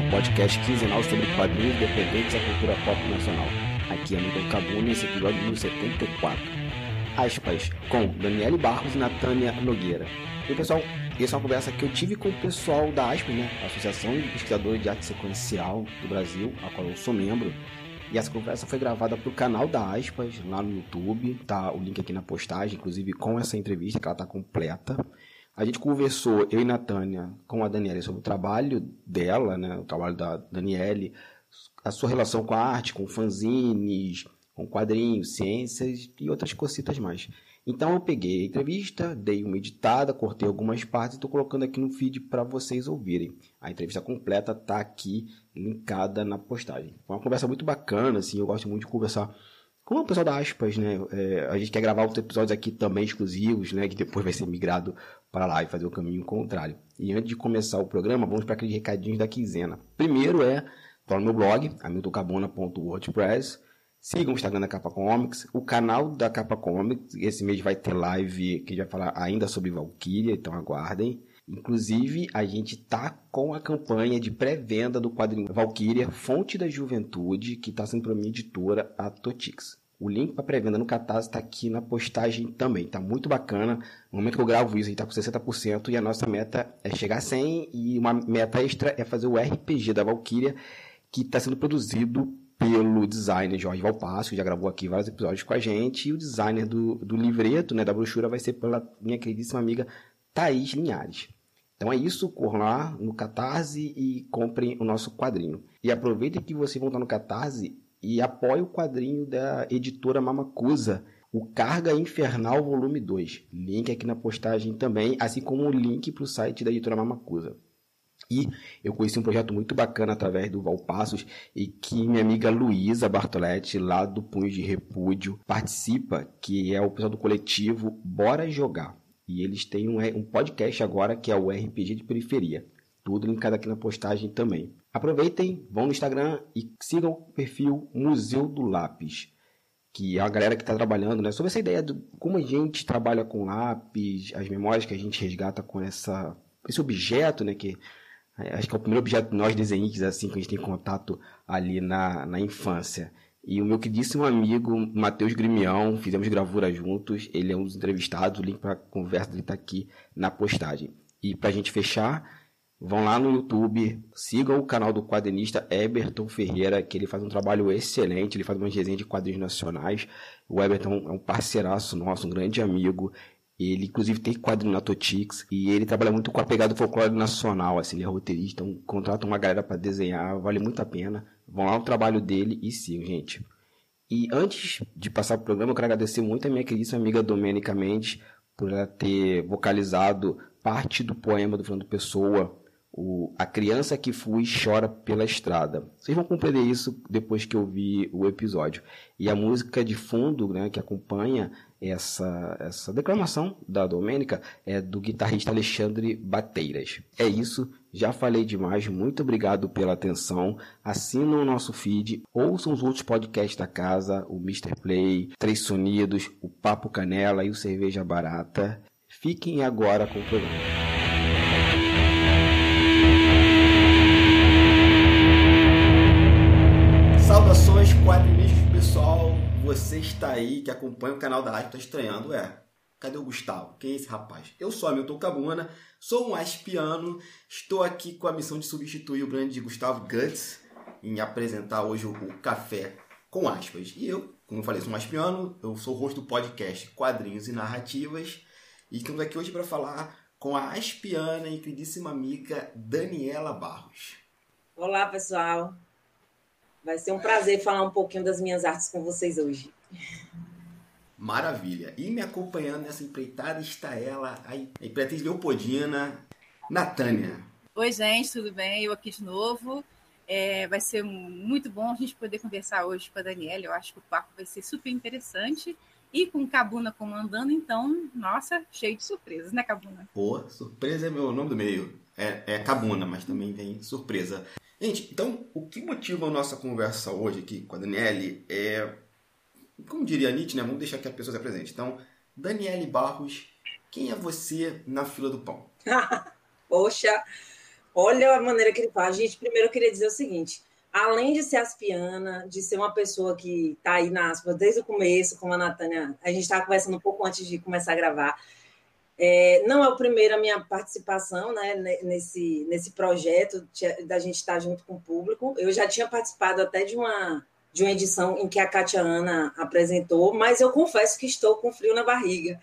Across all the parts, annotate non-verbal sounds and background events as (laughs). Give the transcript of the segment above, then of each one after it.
o podcast quinzenal sobre quadrinhos independentes da cultura pop nacional. Aqui é Milton Cabuna, esse episódio número 74. Aspas, com Daniele Barros e Natânia Nogueira. E pessoal, essa é uma conversa que eu tive com o pessoal da ASPAS, né? Associação de Pesquisadores de Arte Sequencial do Brasil, a qual eu sou membro. E essa conversa foi gravada para o canal da Aspas, lá no YouTube. Tá o link aqui na postagem, inclusive com essa entrevista, que ela tá completa. A gente conversou, eu e Natânia, com a Daniela sobre o trabalho dela, né? O trabalho da Daniele, a sua relação com a arte, com fanzines, com quadrinhos, ciências e outras cositas mais. Então eu peguei a entrevista, dei uma editada, cortei algumas partes e estou colocando aqui no feed para vocês ouvirem. A entrevista completa está aqui linkada na postagem. Foi uma conversa muito bacana, assim, eu gosto muito de conversar com o pessoal da Aspas, né? É, a gente quer gravar outros episódios aqui também exclusivos, né? Que depois vai ser migrado para lá e fazer o caminho contrário. E antes de começar o programa, vamos para aqueles recadinhos da quinzena. Primeiro é, tá no meu blog, hamiltoncabona.wordpress. Sigam o Instagram da Capa Comics, o canal da Capa Comics. Esse mês vai ter live que vai falar ainda sobre Valkyria, então aguardem. Inclusive, a gente tá com a campanha de pré-venda do quadrinho Valkyria, Fonte da Juventude, que está sendo para minha editora, a Totix. O link para pré-venda no Catarse está aqui na postagem também. Tá muito bacana. No momento que eu gravo isso, a gente tá com 60% e a nossa meta é chegar a 100 e uma meta extra é fazer o RPG da Valkyria, que está sendo produzido pelo designer Jorge Valpasso, que já gravou aqui vários episódios com a gente, e o designer do, do livreto, né, da brochura, vai ser pela minha queridíssima amiga Thaís Linhares. Então é isso, corram lá no Catarse e comprem o nosso quadrinho. E aproveitem que vocês vão estar no Catarse e apoiem o quadrinho da editora Mamacusa, o Carga Infernal Volume 2. Link aqui na postagem também, assim como o link para o site da editora Mamacusa. E eu conheci um projeto muito bacana através do Valpassos e que minha amiga Luísa Bartoletti, lá do Punho de Repúdio, participa, que é o pessoal do coletivo Bora Jogar. E eles têm um, um podcast agora que é o RPG de Periferia. Tudo linkado aqui na postagem também. Aproveitem, vão no Instagram e sigam o perfil Museu do Lápis, que é a galera que está trabalhando né, sobre essa ideia de como a gente trabalha com lápis, as memórias que a gente resgata com essa, esse objeto, né, que é, acho que é o primeiro objeto nós desenhistas assim que a gente tem contato ali na, na infância. E o meu queridíssimo amigo Matheus Grimião, fizemos gravura juntos, ele é um dos entrevistados, o link para a conversa dele está aqui na postagem. E para a gente fechar, vão lá no YouTube, sigam o canal do quadrinista Eberton Ferreira, que ele faz um trabalho excelente, ele faz uma resenha de quadrinhos nacionais. O Eberton é um parceiraço nosso, um grande amigo. Ele, inclusive, tem quadrinho na Totix e ele trabalha muito com a pegada do folclore nacional. Assim, ele é roteirista, então contrata uma galera para desenhar, vale muito a pena. Vão lá no trabalho dele e sigam, gente. E antes de passar o programa, eu quero agradecer muito a minha querida amiga Domênica Mendes por ela ter vocalizado parte do poema do Fernando Pessoa, o, a criança que fui chora pela estrada. Vocês vão compreender isso depois que eu vi o episódio. E a música de fundo né, que acompanha essa, essa declamação da Domênica é do guitarrista Alexandre Bateiras. É isso, já falei demais, muito obrigado pela atenção. Assinam o nosso feed, ouçam os outros podcasts da casa, o Mr. Play, Três Sonidos, o Papo Canela e o Cerveja Barata. Fiquem agora com o programa. Saudações quadrinistas pessoal, você está aí que acompanha o canal da Arte, está estranhando, é? Cadê o Gustavo? Quem é esse rapaz? Eu sou Hamilton Cabuna, sou um aspiano, estou aqui com a missão de substituir o grande Gustavo Guts em apresentar hoje o Café com aspas. E eu, como eu falei, sou um aspiano, eu sou o rosto do podcast Quadrinhos e Narrativas e estamos aqui hoje para falar com a aspiana e queridíssima amiga Daniela Barros. Olá, pessoal. Vai ser um prazer falar um pouquinho das minhas artes com vocês hoje. Maravilha. E me acompanhando nessa empreitada está ela, a Imperatriz Leopoldina, Natânia. Oi, gente, tudo bem? Eu aqui de novo. É, vai ser muito bom a gente poder conversar hoje com a Daniela. Eu acho que o papo vai ser super interessante. E com Cabuna comandando, então, nossa, cheio de surpresas, né, Cabuna? Pô, surpresa é meu nome do meio. É, é Cabuna, mas também vem surpresa. Gente, então, o que motiva a nossa conversa hoje aqui com a Daniele é, como diria Nietzsche, né? Vamos deixar que a pessoa se apresente. Então, Daniele Barros, quem é você na fila do pão? (laughs) Poxa, Olha a maneira que ele faz. Gente, primeiro eu queria dizer o seguinte: além de ser aspiana, de ser uma pessoa que está aí na aspa desde o começo, como a Natânia, a gente estava conversando um pouco antes de começar a gravar. É, não é o primeiro a minha participação né, nesse, nesse projeto da gente estar junto com o público. Eu já tinha participado até de uma, de uma edição em que a Katia Ana apresentou, mas eu confesso que estou com frio na barriga.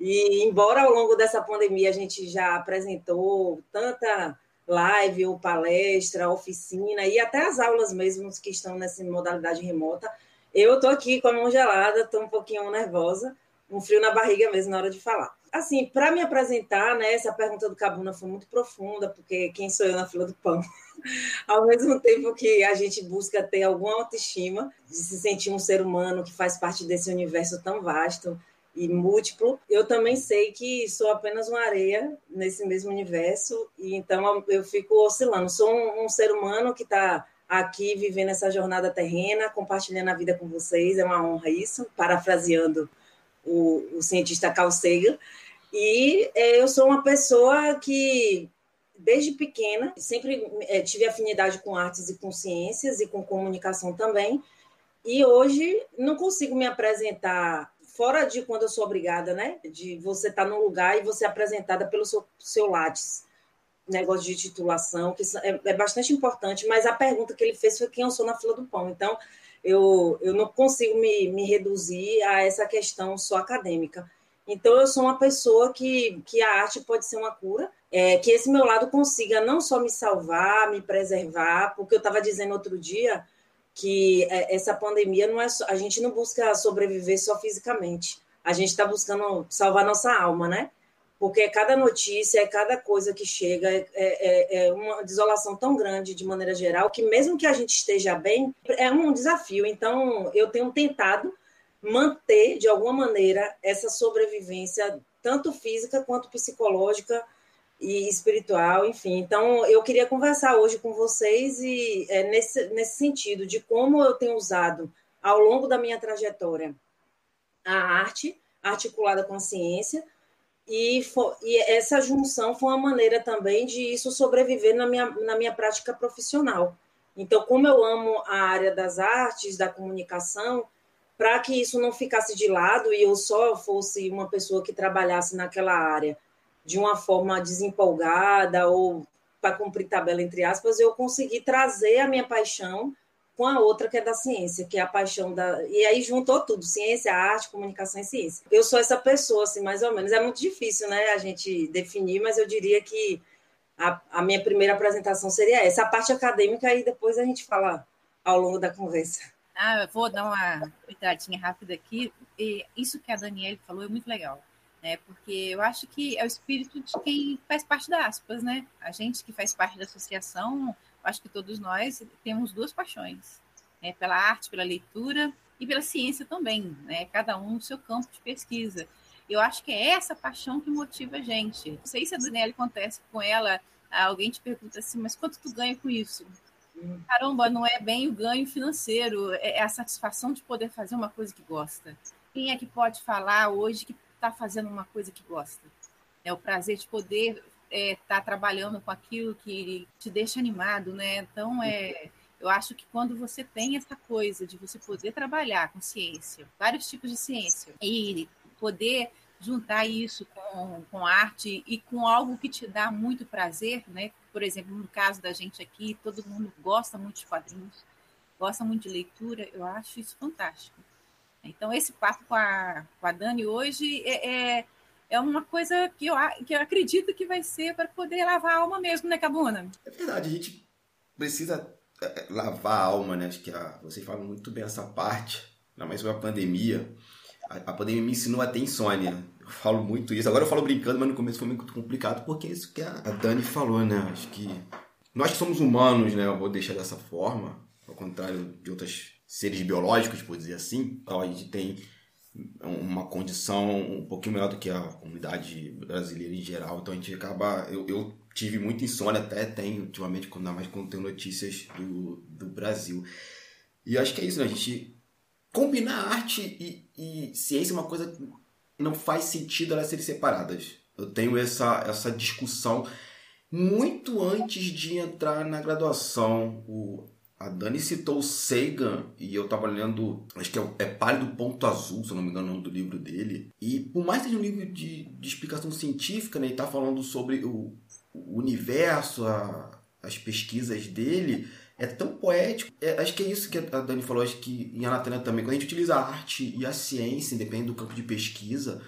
E embora ao longo dessa pandemia a gente já apresentou tanta live ou palestra, oficina e até as aulas mesmo que estão nessa modalidade remota, eu estou aqui com a mão gelada, estou um pouquinho nervosa, um frio na barriga mesmo na hora de falar. Assim, para me apresentar, né, essa pergunta do Cabuna foi muito profunda, porque quem sou eu na fila do pão? (laughs) Ao mesmo tempo que a gente busca ter alguma autoestima, de se sentir um ser humano que faz parte desse universo tão vasto e múltiplo, eu também sei que sou apenas uma areia nesse mesmo universo, e então eu fico oscilando. Sou um, um ser humano que está aqui vivendo essa jornada terrena, compartilhando a vida com vocês, é uma honra isso, parafraseando o, o cientista Carl Sagan. E é, eu sou uma pessoa que, desde pequena, sempre é, tive afinidade com artes e com ciências e com comunicação também. E hoje não consigo me apresentar fora de quando eu sou obrigada, né? De você estar tá num lugar e você é apresentada pelo seu, seu Lattes. Negócio de titulação, que é, é bastante importante, mas a pergunta que ele fez foi quem eu sou na fila do pão. Então, eu, eu não consigo me, me reduzir a essa questão só acadêmica. Então, eu sou uma pessoa que, que a arte pode ser uma cura, é, que esse meu lado consiga não só me salvar, me preservar, porque eu estava dizendo outro dia que é, essa pandemia não é só, a gente não busca sobreviver só fisicamente, a gente está buscando salvar nossa alma, né? Porque cada notícia, cada coisa que chega é, é, é, uma desolação tão grande de maneira geral que mesmo que a gente esteja bem, é um desafio. Então, eu tenho tentado manter de alguma maneira essa sobrevivência tanto física quanto psicológica e espiritual, enfim. Então, eu queria conversar hoje com vocês e é, nesse, nesse sentido de como eu tenho usado ao longo da minha trajetória a arte articulada com a ciência e, e, essa junção foi uma maneira também de isso sobreviver na minha, na minha prática profissional. Então, como eu amo a área das artes, da comunicação, para que isso não ficasse de lado e eu só fosse uma pessoa que trabalhasse naquela área de uma forma desempolgada ou para cumprir tabela, entre aspas, eu consegui trazer a minha paixão com a outra que é da ciência, que é a paixão da. E aí juntou tudo: ciência, arte, comunicação e ciência. Eu sou essa pessoa, assim, mais ou menos. É muito difícil, né, a gente definir, mas eu diria que a, a minha primeira apresentação seria essa. A parte acadêmica, e depois a gente fala ao longo da conversa. Ah, eu vou dar uma entradinha rápida aqui. E isso que a Daniele falou é muito legal, né? Porque eu acho que é o espírito de quem faz parte da aspas, né? A gente que faz parte da associação acho que todos nós temos duas paixões, né? pela arte, pela leitura e pela ciência também, né? cada um no seu campo de pesquisa. Eu acho que é essa paixão que motiva a gente. Não sei se a Daniela acontece com ela, alguém te pergunta assim, mas quanto tu ganha com isso? Caramba, não é bem o ganho financeiro, é a satisfação de poder fazer uma coisa que gosta. Quem é que pode falar hoje que está fazendo uma coisa que gosta? É o prazer de poder está é, tá trabalhando com aquilo que te deixa animado, né? Então, é, eu acho que quando você tem essa coisa de você poder trabalhar com ciência, vários tipos de ciência, e poder juntar isso com, com arte e com algo que te dá muito prazer, né? Por exemplo, no caso da gente aqui, todo mundo gosta muito de quadrinhos, gosta muito de leitura, eu acho isso fantástico. Então, esse papo com a, com a Dani hoje é, é é uma coisa que eu, que eu acredito que vai ser para poder lavar a alma mesmo, né, Cabuna? É verdade, a gente precisa é, é, lavar a alma, né? Acho que a, vocês falam muito bem essa parte, ainda mais sobre a pandemia. A, a, pandemia me ensinou a ter insônia. Eu falo muito isso. Agora eu falo brincando, mas no começo foi muito complicado, porque é isso que a, a Dani falou, né? Acho que nós que somos humanos, né? Eu vou deixar dessa forma, ao contrário de outros seres biológicos, por dizer assim. A gente tem uma condição um pouquinho melhor do que a comunidade brasileira em geral. Então a gente acaba. Eu, eu tive muita insônia, até tenho ultimamente, ainda mais quando tenho notícias do, do Brasil. E acho que é isso, né? A gente combinar arte e, e ciência é uma coisa que não faz sentido elas serem separadas. Eu tenho essa, essa discussão muito antes de entrar na graduação. O, a Dani citou o Sagan e eu estava lendo, acho que é, é Pálido Ponto Azul, se eu não me engano, é o nome do livro dele. E por mais que seja um livro de, de explicação científica, né, ele está falando sobre o, o universo, a, as pesquisas dele, é tão poético. É, acho que é isso que a Dani falou, acho que em Anatana também. Quando a gente utiliza a arte e a ciência, independente do campo de pesquisa,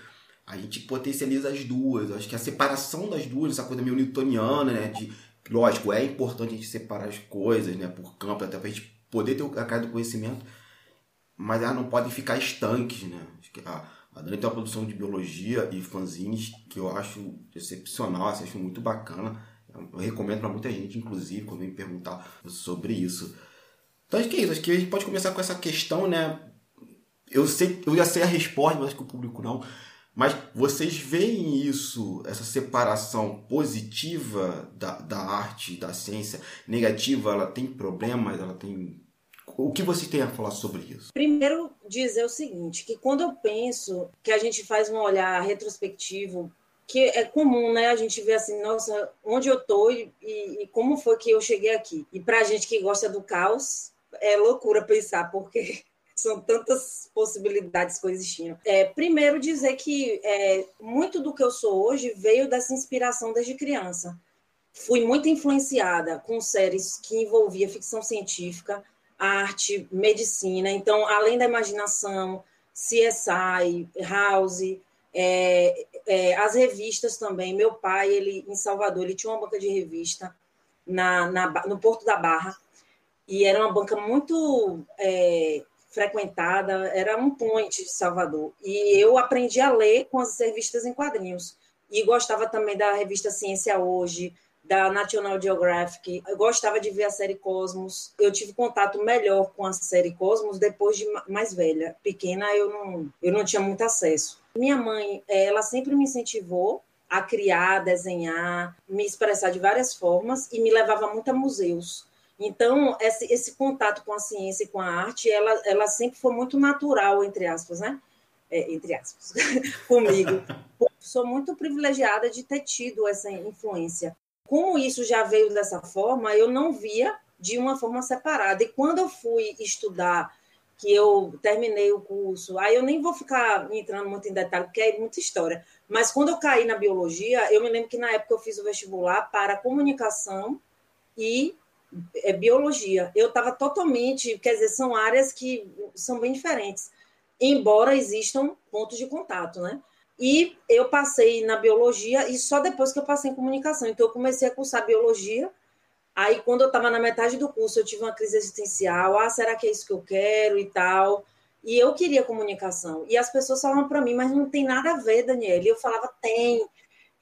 a gente potencializa as duas. Acho que a separação das duas, essa coisa meio newtoniana, né? De, lógico, é importante a gente separar as coisas, né? Por campo, até pra gente poder ter a cara do conhecimento, mas elas não podem ficar estanques, né? A, a Dani tem uma produção de biologia e fanzines que eu acho excepcional, assim, acho muito bacana. Eu recomendo para muita gente, inclusive, quando vem perguntar sobre isso. Então acho que é isso, acho que a gente pode começar com essa questão, né? Eu sei, eu já sei a resposta, mas acho que o público não. Mas vocês veem isso, essa separação positiva da, da arte, da ciência, negativa, ela tem problemas, ela tem. O que vocês têm a falar sobre isso? Primeiro, dizer o seguinte: que quando eu penso que a gente faz um olhar retrospectivo que é comum, né? A gente vê assim, nossa, onde eu tô e, e, como foi que eu cheguei aqui. E para a gente que gosta do caos, é loucura pensar, porque são tantas possibilidades coexistindo. É, primeiro, dizer que é, muito do que eu sou hoje veio dessa inspiração desde criança. Fui muito influenciada com séries que envolvia ficção científica, arte, medicina. Então, além da imaginação, CSI, House, é, é, as revistas também. Meu pai, ele em Salvador, ele tinha uma banca de revista na, na no Porto da Barra e era uma banca muito é, frequentada, era um point de Salvador. E eu aprendi a ler com as revistas em quadrinhos. E gostava também da revista Ciência Hoje, da National Geographic. Eu gostava de ver a série Cosmos. Eu tive contato melhor com a série Cosmos depois de mais velha. Pequena eu não, eu não tinha muito acesso. Minha mãe, ela sempre me incentivou a criar, desenhar, me expressar de várias formas e me levava muito a museus. Então, esse, esse contato com a ciência e com a arte, ela, ela sempre foi muito natural, entre aspas, né? É, entre aspas, (laughs) comigo. Sou muito privilegiada de ter tido essa influência como isso já veio dessa forma, eu não via de uma forma separada. E quando eu fui estudar, que eu terminei o curso, aí eu nem vou ficar entrando muito em detalhe, porque é muita história. Mas quando eu caí na biologia, eu me lembro que na época eu fiz o vestibular para comunicação e é, biologia. Eu estava totalmente, quer dizer, são áreas que são bem diferentes, embora existam pontos de contato, né? E eu passei na biologia e só depois que eu passei em comunicação. Então, eu comecei a cursar biologia. Aí, quando eu estava na metade do curso, eu tive uma crise existencial. Ah, será que é isso que eu quero e tal? E eu queria comunicação. E as pessoas falavam para mim, mas não tem nada a ver, Daniela. E eu falava, tem.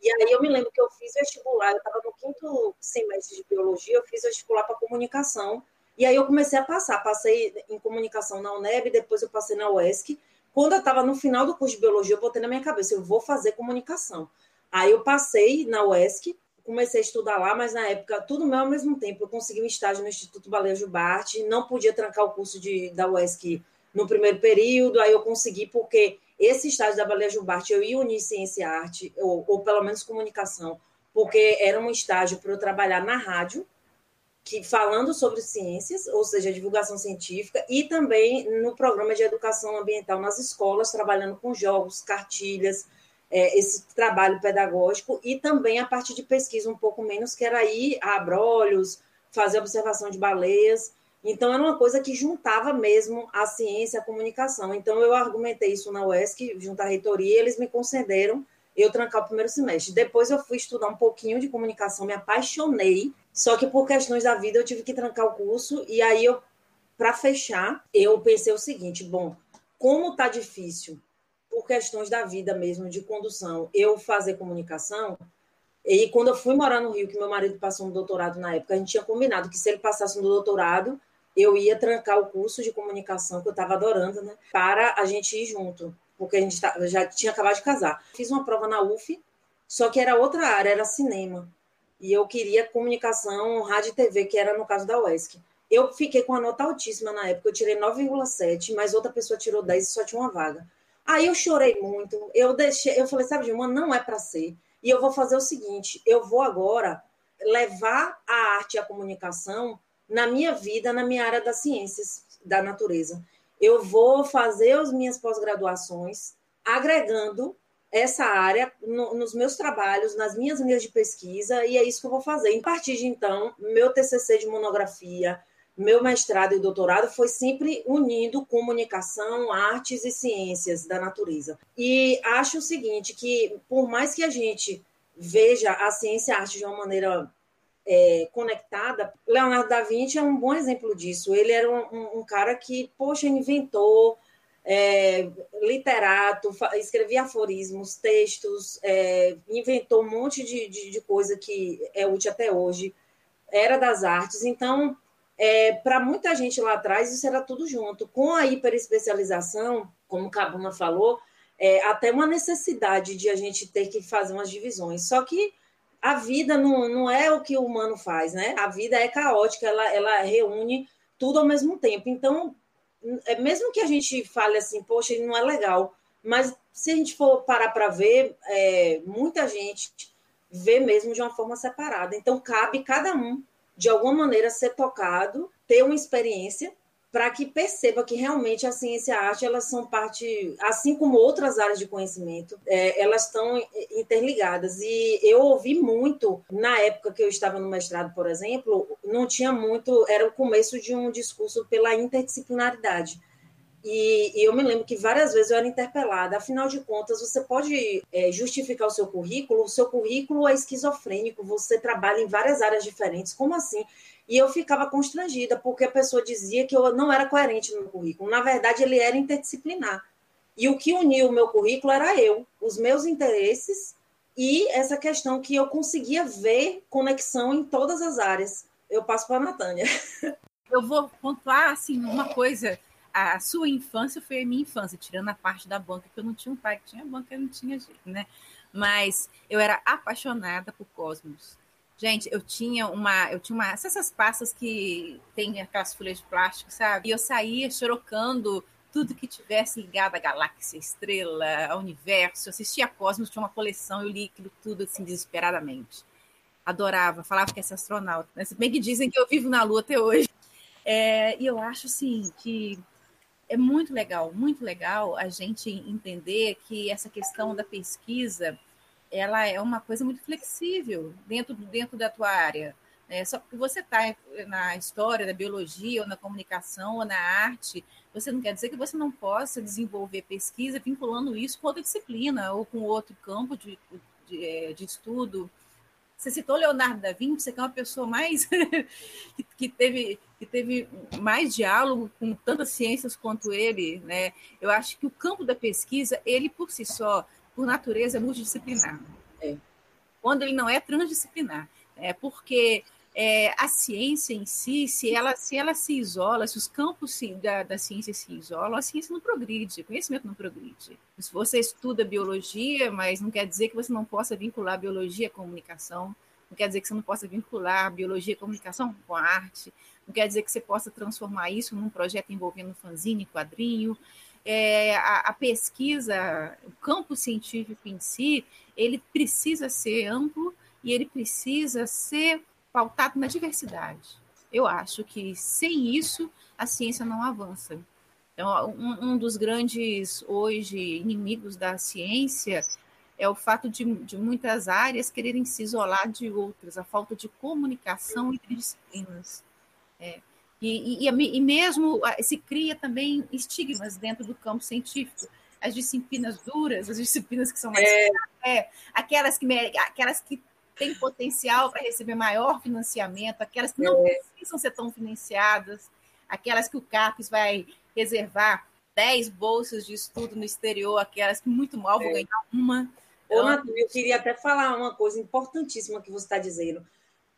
E aí eu me lembro que eu fiz vestibular, eu estava no quinto semestre de biologia, eu fiz vestibular para comunicação. E aí eu comecei a passar. Passei em comunicação na UNEB, depois eu passei na UESC. Quando eu estava no final do curso de biologia, eu botei na minha cabeça, eu vou fazer comunicação. Aí eu passei na UESC, comecei a estudar lá, mas na época, tudo meu ao mesmo tempo. Eu consegui um estágio no Instituto Baleia Jubarte, não podia trancar o curso de, da UESC no primeiro período, aí eu consegui, porque esse estágio da Baleia Jubarte eu ia unir ciência e arte, ou, ou pelo menos comunicação, porque era um estágio para eu trabalhar na rádio, que falando sobre ciências, ou seja, divulgação científica, e também no programa de educação ambiental nas escolas, trabalhando com jogos, cartilhas, é, esse trabalho pedagógico, e também a parte de pesquisa um pouco menos, que era ir a abrolhos, fazer observação de baleias. Então, era uma coisa que juntava mesmo a ciência e a comunicação. Então, eu argumentei isso na UESC, junto à reitoria, eles me concederam eu trancar o primeiro semestre. Depois eu fui estudar um pouquinho de comunicação, me apaixonei, só que por questões da vida eu tive que trancar o curso e aí para fechar, eu pensei o seguinte, bom, como tá difícil por questões da vida mesmo de condução, eu fazer comunicação, e quando eu fui morar no Rio, que meu marido passou um doutorado na época, a gente tinha combinado que se ele passasse um doutorado, eu ia trancar o curso de comunicação, que eu estava adorando, né? Para a gente ir junto porque a gente tá, já tinha acabado de casar. Fiz uma prova na UF, só que era outra área, era cinema. E eu queria comunicação, rádio e TV, que era no caso da UESC. Eu fiquei com a nota altíssima na época, eu tirei 9,7, mas outra pessoa tirou 10 e só tinha uma vaga. Aí eu chorei muito, eu deixei, eu falei, sabe, Gilma, não é para ser. E eu vou fazer o seguinte, eu vou agora levar a arte e a comunicação na minha vida, na minha área das ciências da natureza. Eu vou fazer as minhas pós-graduações agregando essa área no, nos meus trabalhos, nas minhas linhas de pesquisa, e é isso que eu vou fazer. A partir de então, meu TCC de monografia, meu mestrado e doutorado foi sempre unindo comunicação, artes e ciências da natureza. E acho o seguinte, que por mais que a gente veja a ciência e a arte de uma maneira é, conectada, Leonardo da Vinci é um bom exemplo disso. Ele era um, um, um cara que, poxa, inventou é, literato, escrevia aforismos, textos, é, inventou um monte de, de, de, coisa que é útil até hoje, era das artes. Então, é, para muita gente lá atrás, isso era tudo junto. Com a hiperespecialização, como Cabuna falou, é, até uma necessidade de a gente ter que fazer umas divisões. Só que a vida não, não é o que o humano faz, né? A vida é caótica, ela, ela reúne tudo ao mesmo tempo. Então, é, mesmo que a gente fale assim, poxa, não é legal, mas se a gente for parar para ver, é, muita gente vê mesmo de uma forma separada. Então, cabe cada um, de alguma maneira, ser tocado, ter uma experiência para que perceba que realmente a ciência e a arte elas são parte, assim como outras áreas de conhecimento, é, elas estão interligadas. E eu ouvi muito, na época que eu estava no mestrado, por exemplo, não tinha muito, era o começo de um discurso pela interdisciplinaridade. E, e, eu me lembro que várias vezes eu era interpelada. Afinal de contas, você pode é, justificar o seu currículo? O seu currículo é esquizofrênico, você trabalha em várias áreas diferentes. Como assim? E eu ficava constrangida, porque a pessoa dizia que eu não era coerente no meu currículo. Na verdade, ele era interdisciplinar. E o que unia o meu currículo era eu, os meus interesses e essa questão que eu conseguia ver conexão em todas as áreas. Eu passo para a Natânia. (laughs) Eu vou pontuar assim, uma coisa. A sua infância foi a minha infância, tirando a parte da banca, que eu não tinha um pai que tinha banca, eu não tinha jeito, né? Mas eu era apaixonada por Cosmos. Gente, eu tinha uma, eu tinha uma, essas pastas que tem aquelas folhas de plástico, sabe? E eu saía chorocando tudo que tivesse ligado à galáxia, estrela, ao universo. Eu assistia a Cosmos, tinha uma coleção, eu li aquilo tudo assim desesperadamente. Adorava, falava que é astronauta. Né? Se bem que dizem que eu vivo na Lua até hoje. É, e eu acho assim que é muito legal, muito legal a gente entender que essa questão da pesquisa ela é uma coisa muito flexível dentro, dentro da tua área. É, só porque você está na história da biologia, ou na comunicação, ou na arte, você não quer dizer que você não possa desenvolver pesquisa vinculando isso com outra disciplina ou com outro campo de, de, é, de estudo. Você citou Leonardo da Vinci, que é uma pessoa mais (laughs) que, que, teve, que teve mais diálogo com tantas ciências quanto ele. Né? Eu acho que o campo da pesquisa, ele por si só, por natureza, é multidisciplinar. É. Quando ele não é transdisciplinar. É porque é, a ciência em si, se ela, se ela se isola, se os campos se, da, da ciência se isolam, a ciência não progride, o conhecimento não progride. Se você estuda biologia, mas não quer dizer que você não possa vincular biologia à comunicação, não quer dizer que você não possa vincular biologia e comunicação com a arte, não quer dizer que você possa transformar isso num projeto envolvendo fanzine, quadrinho, é, a, a, pesquisa, o campo científico em si, ele precisa ser amplo e ele precisa ser pautado na diversidade. Eu acho que sem isso a ciência não avança. Então, um, um dos grandes hoje inimigos da ciência é o fato de, de muitas áreas quererem se isolar de outras, a falta de comunicação entre disciplinas. É. E, e, e, mesmo se cria também estigmas dentro do campo científico. As disciplinas duras, as disciplinas que são mais. É. É, aquelas, que, aquelas que têm potencial para receber maior financiamento, aquelas que não é. precisam ser tão financiadas, aquelas que o CAPES vai reservar 10 bolsas de estudo no exterior, aquelas que muito mal vão é. ganhar uma. Ô, então, eu queria até falar uma coisa importantíssima que você está dizendo.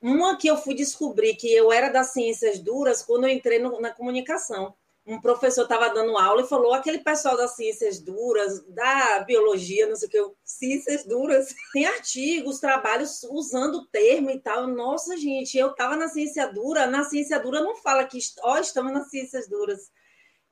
Uma que eu fui descobrir que eu era das ciências duras quando eu entrei no, na comunicação. Um professor estava dando aula e falou: aquele pessoal das ciências duras, da biologia, não sei o que, ciências duras, (laughs) tem artigos, trabalhos usando o termo e tal. Nossa, gente, eu estava na ciência dura, na ciência dura não fala que, ó, estamos nas ciências duras.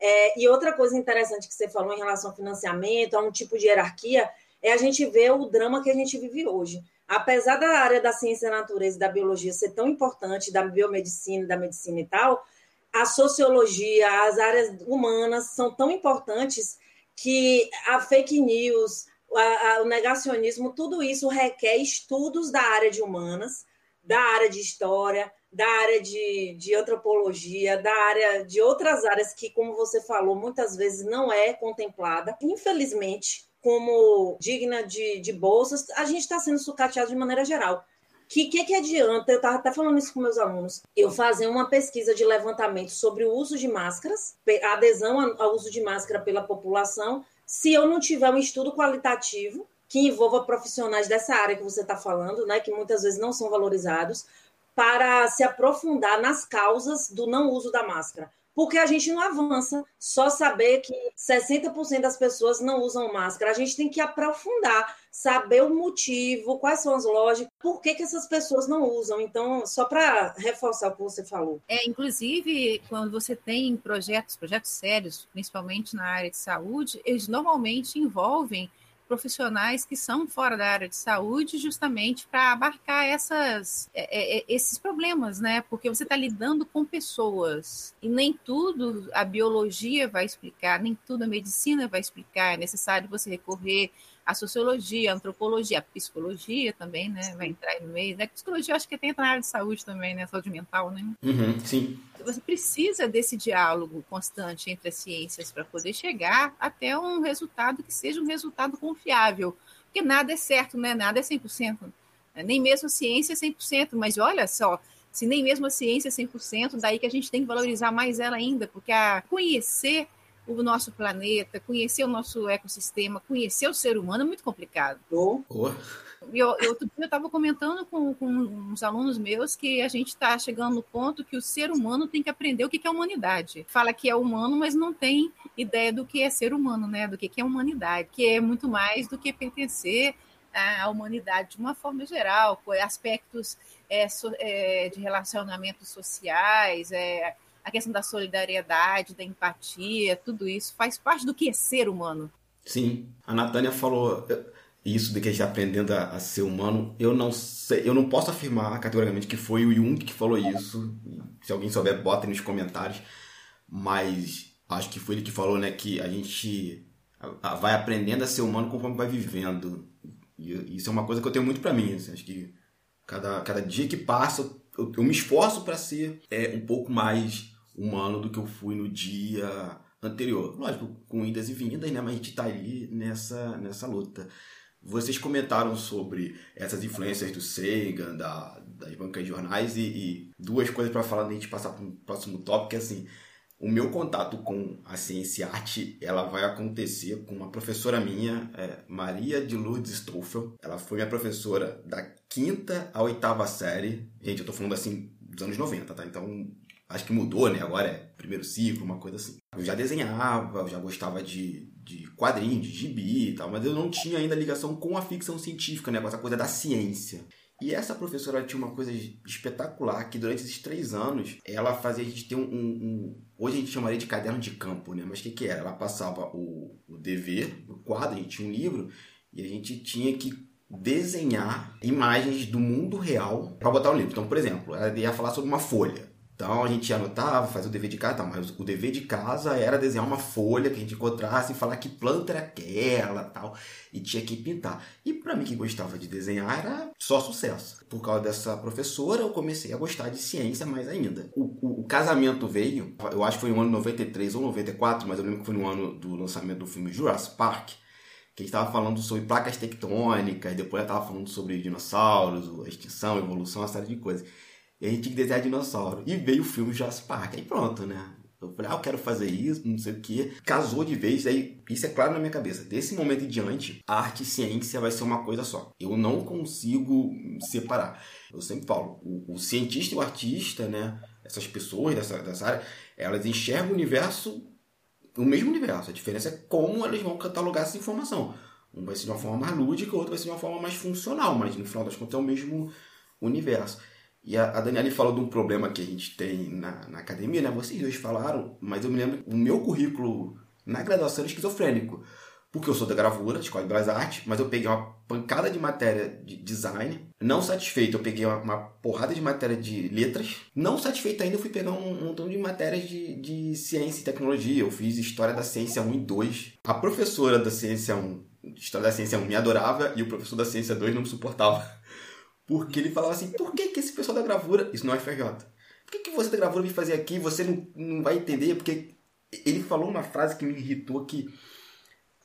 É, e outra coisa interessante que você falou em relação ao financiamento, a um tipo de hierarquia, é a gente ver o drama que a gente vive hoje apesar da área da ciência da natureza e da biologia ser tão importante, da biomedicina, da medicina e tal, a sociologia, as áreas humanas são tão importantes que a fake news, a, a, o negacionismo, tudo isso requer estudos da área de humanas, da área de história, da área de, de antropologia, da área de outras áreas que, como você falou, muitas vezes não é contemplada. Infelizmente, como digna de, de bolsas, a gente está sendo sucateado de maneira geral. Que que, que adianta, eu estava até falando isso com meus alunos, eu fazer uma pesquisa de levantamento sobre o uso de máscaras, a adesão ao uso de máscara pela população, se eu não tiver um estudo qualitativo que envolva profissionais dessa área que você está falando, né, que muitas vezes não são valorizados, para se aprofundar nas causas do não uso da máscara. Porque a gente não avança só saber que 60% das pessoas não usam máscara. A gente tem que aprofundar, saber o motivo, quais são as lógicas, por que, que essas pessoas não usam. Então, só para reforçar o que você falou. É, inclusive, quando você tem projetos, projetos sérios, principalmente na área de saúde, eles normalmente envolvem profissionais que são fora da área de saúde, justamente para abarcar essas, é, é, é, esses problemas, né? Porque você está lidando com pessoas e nem tudo a biologia vai explicar, nem tudo a medicina vai explicar. É necessário você recorrer à sociologia, à antropologia, à psicologia também, né? Vai entrar aí no meio. Né? Psicologia acho que tem na área de saúde também, né? Saúde mental, né? Uhum, sim você precisa desse diálogo constante entre as ciências para poder chegar até um resultado que seja um resultado confiável. Porque nada é certo, né? nada é 100%. Nem mesmo a ciência é 100%, mas olha só, se nem mesmo a ciência é 100%, daí que a gente tem que valorizar mais ela ainda, porque a conhecer o nosso planeta, conhecer o nosso ecossistema, conhecer o ser humano é muito complicado. Oh. Oh. Eu, eu, eu estava comentando com, com uns alunos meus que a gente está chegando no ponto que o ser humano tem que aprender o que é humanidade. Fala que é humano, mas não tem ideia do que é ser humano, né? Do que é humanidade, que é muito mais do que pertencer à humanidade de uma forma geral, aspectos é, so, é, de relacionamentos sociais, é, a questão da solidariedade, da empatia, tudo isso faz parte do que é ser humano. Sim, a Natânia falou isso de que a gente está aprendendo a, a, ser humano. Eu não sei, eu não posso afirmar categoricamente que foi o Jung que falou isso. Se alguém souber, bota nos comentários. Mas acho que foi ele que falou, né, que a gente vai aprendendo a ser humano conforme vai vivendo. E isso é uma coisa que eu tenho muito para mim. Assim, acho que cada, cada dia que passa, eu, eu me esforço para ser é, um pouco mais humano do que eu fui no dia anterior. Lógico, com idas e vindas, né? Mas a gente tá ali nessa, nessa luta. Vocês comentaram sobre essas influências do Sagan, da, das bancas de jornais, e, e duas coisas para falar antes de gente passar para o próximo tópico, é assim, o meu contato com a ciência e arte, ela vai acontecer com uma professora minha, é, Maria de Lourdes Stoffel. Ela foi minha professora da quinta à oitava série. Gente, eu tô falando assim dos anos 90, tá? Então, acho que mudou, né? Agora é primeiro ciclo, uma coisa assim. Eu já desenhava, eu já gostava de, de quadrinhos, de gibi e tal, mas eu não tinha ainda ligação com a ficção científica, né? Com essa coisa da ciência. E essa professora tinha uma coisa espetacular, que durante esses três anos, ela fazia a gente ter um... um, hoje a gente chamaria de caderno de campo, né? Mas o que, que era? Ela passava o, o dever, o quadro, a gente tinha um livro, e a gente tinha que desenhar imagens do mundo real para botar no livro. Então, por exemplo, ela ia falar sobre uma folha. Então a gente anotava, fazia o dever de casa, mas o dever de casa era desenhar uma folha que a gente encontrasse e falar que planta era aquela tal, e tinha que pintar. E para mim que gostava de desenhar era só sucesso. Por causa dessa professora eu comecei a gostar de ciência mais ainda. O, o, o casamento veio, eu acho que foi no ano 93 ou 94, mas eu lembro que foi no ano do lançamento do filme Jurassic Park, que estava falando sobre placas tectônicas, depois eu estava falando sobre dinossauros, extinção, evolução, uma série de coisas. E a gente tinha que desenhar dinossauro. E veio o filme Jurassic Park. Aí pronto, né? Eu falei, ah, eu quero fazer isso, não sei o que. Casou de vez, aí isso é claro na minha cabeça. Desse momento em diante, arte e ciência vai ser uma coisa só. Eu não consigo separar. Eu sempre falo, o, o cientista e o artista, né? Essas pessoas dessa, dessa área, elas enxergam o universo, o mesmo universo. A diferença é como elas vão catalogar essa informação. Um vai ser de uma forma mais lúdica, o outro vai ser de uma forma mais funcional, mas no final das contas é o mesmo universo. E a, a Daniela falou de um problema que a gente tem na, na academia, né? Vocês dois falaram, mas eu me lembro, o meu currículo na graduação era esquizofrênico. porque eu sou da gravura, Escola de Belas Artes, mas eu peguei uma pancada de matéria de design. Não satisfeito, eu peguei uma, uma porrada de matéria de letras. Não satisfeito ainda, eu fui pegar um, um montão de matérias de, de ciência e tecnologia. Eu fiz História da Ciência 1 e 2. A professora da Ciência 1, História da Ciência 1 me adorava e o professor da Ciência 2 não me suportava. Porque ele falava assim, por que, que esse pessoal da gravura... Isso não é FRJ. Por que, que você da gravura vem fazer aqui? Você não, não vai entender, porque... Ele falou uma frase que me irritou que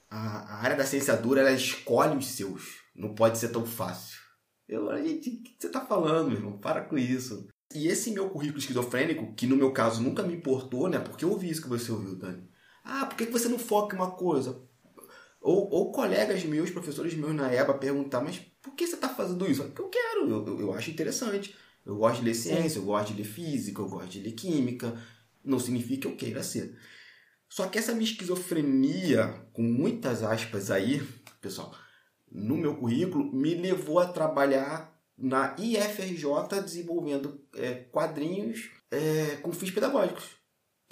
a, a área da ciência dura ela escolhe os seus. Não pode ser tão fácil. Eu, gente, o que você está falando, irmão? Para com isso. E esse meu currículo esquizofrênico, que no meu caso nunca me importou, né? Porque eu ouvi isso que você ouviu, Dani. Ah, por que você não foca em uma coisa? Ou, ou colegas meus, professores meus na EBA perguntar, mas por que você está fazendo isso? Porque eu quero, eu, eu, eu, acho interessante. Eu gosto de ler ciência, eu gosto de ler física, eu gosto de ler química. Não significa que eu queira ser. Só que essa minha esquizofrenia, com muitas aspas aí, pessoal, no meu currículo, me levou a trabalhar na IFRJ desenvolvendo é, quadrinhos é, com fins pedagógicos,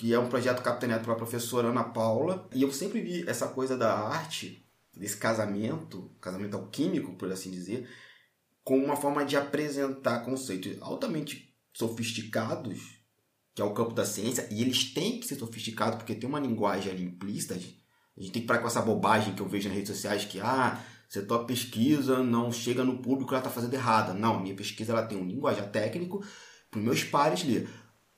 que é um projeto capitaneado pela professora Ana Paula. E eu sempre vi essa coisa da arte, desse casamento, casamento alquímico, por assim dizer, como uma forma de apresentar conceitos altamente sofisticados que é o campo da ciência, e eles têm que ser sofisticados porque tem uma linguagem ali implícita. A gente tem que parar com essa bobagem que eu vejo nas redes sociais que, ah, se tua pesquisa não chega no público, ela está fazendo errada. Não, minha pesquisa ela tem um linguagem técnico para os meus pares ler.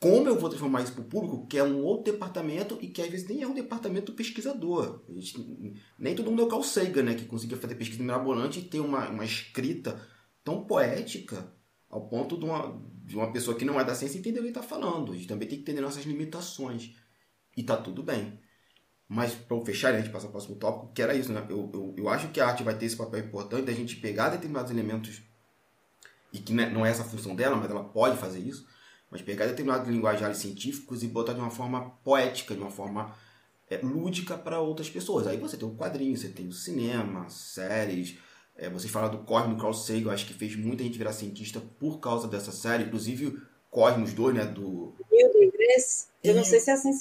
Como eu vou transformar isso para o público, que é um outro departamento e que às vezes nem é um departamento pesquisador. Gente, nem todo mundo é o Carl Sagan, né, que conseguia fazer pesquisa mirabolante e ter uma, uma escrita tão poética ao ponto de uma, de uma pessoa que não é da ciência entender o que está falando. A gente também tem que entender nossas limitações. E tá tudo bem. Mas para fechar, a gente passa para o próximo tópico, que era isso, né? Eu, eu, eu acho que a arte vai ter esse papel importante da gente pegar determinados elementos, e que é, não é essa a função dela, mas ela pode fazer isso, mas pegar determinados linguajares científicos e botar de uma forma poética, de uma forma é, lúdica para outras pessoas. Aí você tem o quadrinho, você tem o cinema, séries, é, vocês falaram do Cosmo Carl Sagan, acho que fez muita gente virar cientista por causa dessa série, inclusive Cosmos 2, né? Do. DeGrasse, eu não sei se é assim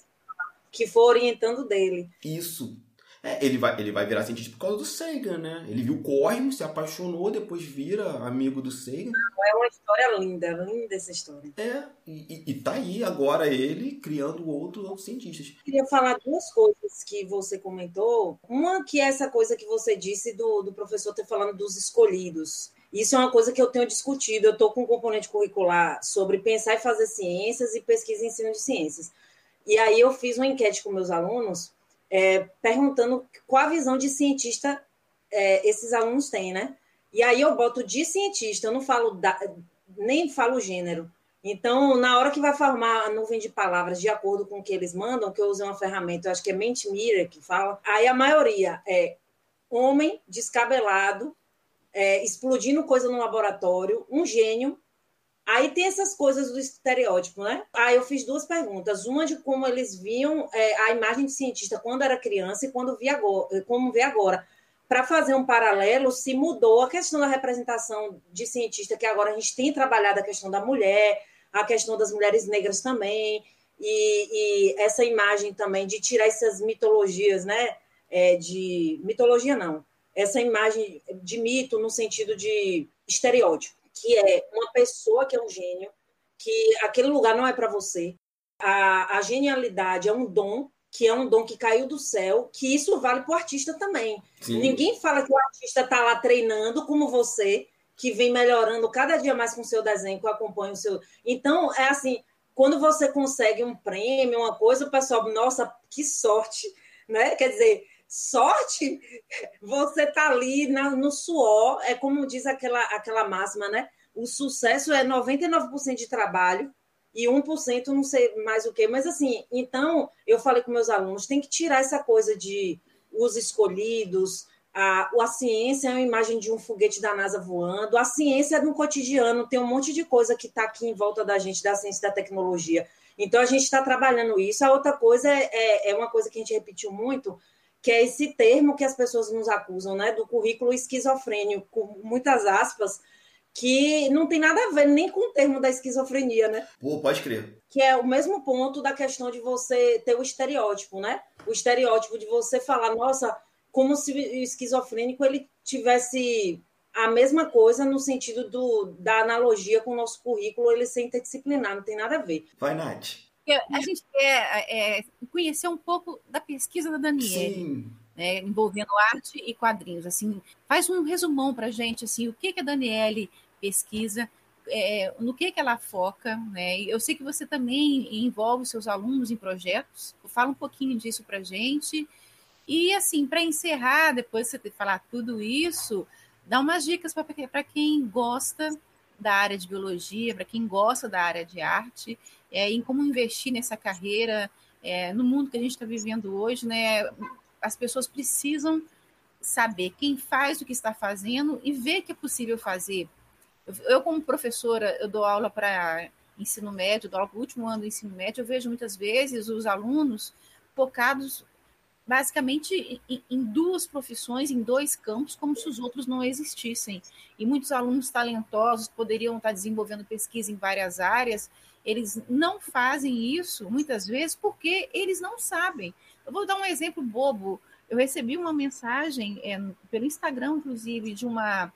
que foi orientando dele. Isso. É, ele, vai, ele vai virar cientista por causa do Sagan, né? Ele viu Cosmos, se apaixonou, depois vira amigo do Sagan. É uma história linda, linda essa história. É, e, e tá aí agora ele criando outros, cientistas. Eu queria falar duas coisas que você comentou. Uma que é essa coisa que você disse do, do professor ter falando dos escolhidos. Isso é uma coisa que eu tenho discutido. Eu estou com um componente curricular sobre pensar e fazer ciências e pesquisa e ensino de ciências. E aí eu fiz uma enquete com meus alunos é, perguntando qual a visão de cientista é, esses alunos têm, né? E aí eu boto de cientista, eu não falo da, nem falo gênero. Então, na hora que vai formar a nuvem de palavras de acordo com o que eles mandam, que eu usei uma ferramenta, eu acho que é Mentimeter que fala, aí a maioria é homem descabelado, é, explodindo coisa no laboratório, um gênio, Aí tem essas coisas do estereótipo, né? Aí eu fiz duas perguntas. Uma de como eles viam é, a imagem de cientista quando era criança e quando via agora, como vê agora. Para fazer um paralelo, se mudou a questão da representação de cientista, que agora a gente tem trabalhado a questão da mulher, a questão das mulheres negras também, e, e essa imagem também de tirar essas mitologias, né? É, de mitologia não, essa imagem de mito no sentido de estereótipo que é uma pessoa que é um gênio, que aquele lugar não é para você. A, a, genialidade é um dom, que é um dom que caiu do céu, que isso vale para o artista também. Sim. Ninguém fala que o artista está lá treinando como você, que vem melhorando cada dia mais com o seu desenho, que acompanha o seu. Então, é assim, quando você consegue um prêmio, uma coisa, o pessoal, nossa, que sorte, né? Quer dizer, sorte, você tá ali na, no suor, é como diz aquela, aquela máxima, né? O sucesso é 99% de trabalho e 1% não sei mais o que. Mas assim, então eu falei com meus alunos, tem que tirar essa coisa de os escolhidos, a, a ciência é uma imagem de um foguete da NASA voando, a ciência é no cotidiano, tem um monte de coisa que está aqui em volta da gente, da ciência e da tecnologia. Então a gente está trabalhando isso. A outra coisa é, é, é uma coisa que a gente repetiu muito, que é esse termo que as pessoas nos acusam, né, do currículo esquizofrênico, com muitas aspas, que não tem nada a ver nem com o termo da esquizofrenia, né? Pô, pode crer. Que é o mesmo ponto da questão de você ter o estereótipo, né? O estereótipo de você falar, nossa, como se o esquizofrênico ele tivesse a mesma coisa no sentido do, da analogia com o nosso currículo, ele ser interdisciplinar, não tem nada a ver. Vai, Nath. A gente quer é, conhecer um pouco da pesquisa da Daniele, né, envolvendo arte e quadrinhos. Assim, faz um resumão para a gente, assim, o que, que a Daniele pesquisa, é, no que, que ela foca. Né? Eu sei que você também envolve seus alunos em projetos. Fala um pouquinho disso para a gente. E, assim, para encerrar, depois de você falar tudo isso, dá umas dicas para quem gosta da área de biologia, para quem gosta da área de arte, é, em como investir nessa carreira é, no mundo que a gente está vivendo hoje, né? As pessoas precisam saber quem faz o que está fazendo e ver que é possível fazer. Eu, eu como professora, eu dou aula para ensino médio, dou aula para o último ano do ensino médio, eu vejo muitas vezes os alunos focados basicamente em, duas profissões, em dois campos, como se os outros não existissem. E muitos alunos talentosos poderiam estar desenvolvendo pesquisa em várias áreas, eles não fazem isso, muitas vezes, porque eles não sabem. Eu vou dar um exemplo bobo. Eu recebi uma mensagem é, pelo Instagram, inclusive, de uma,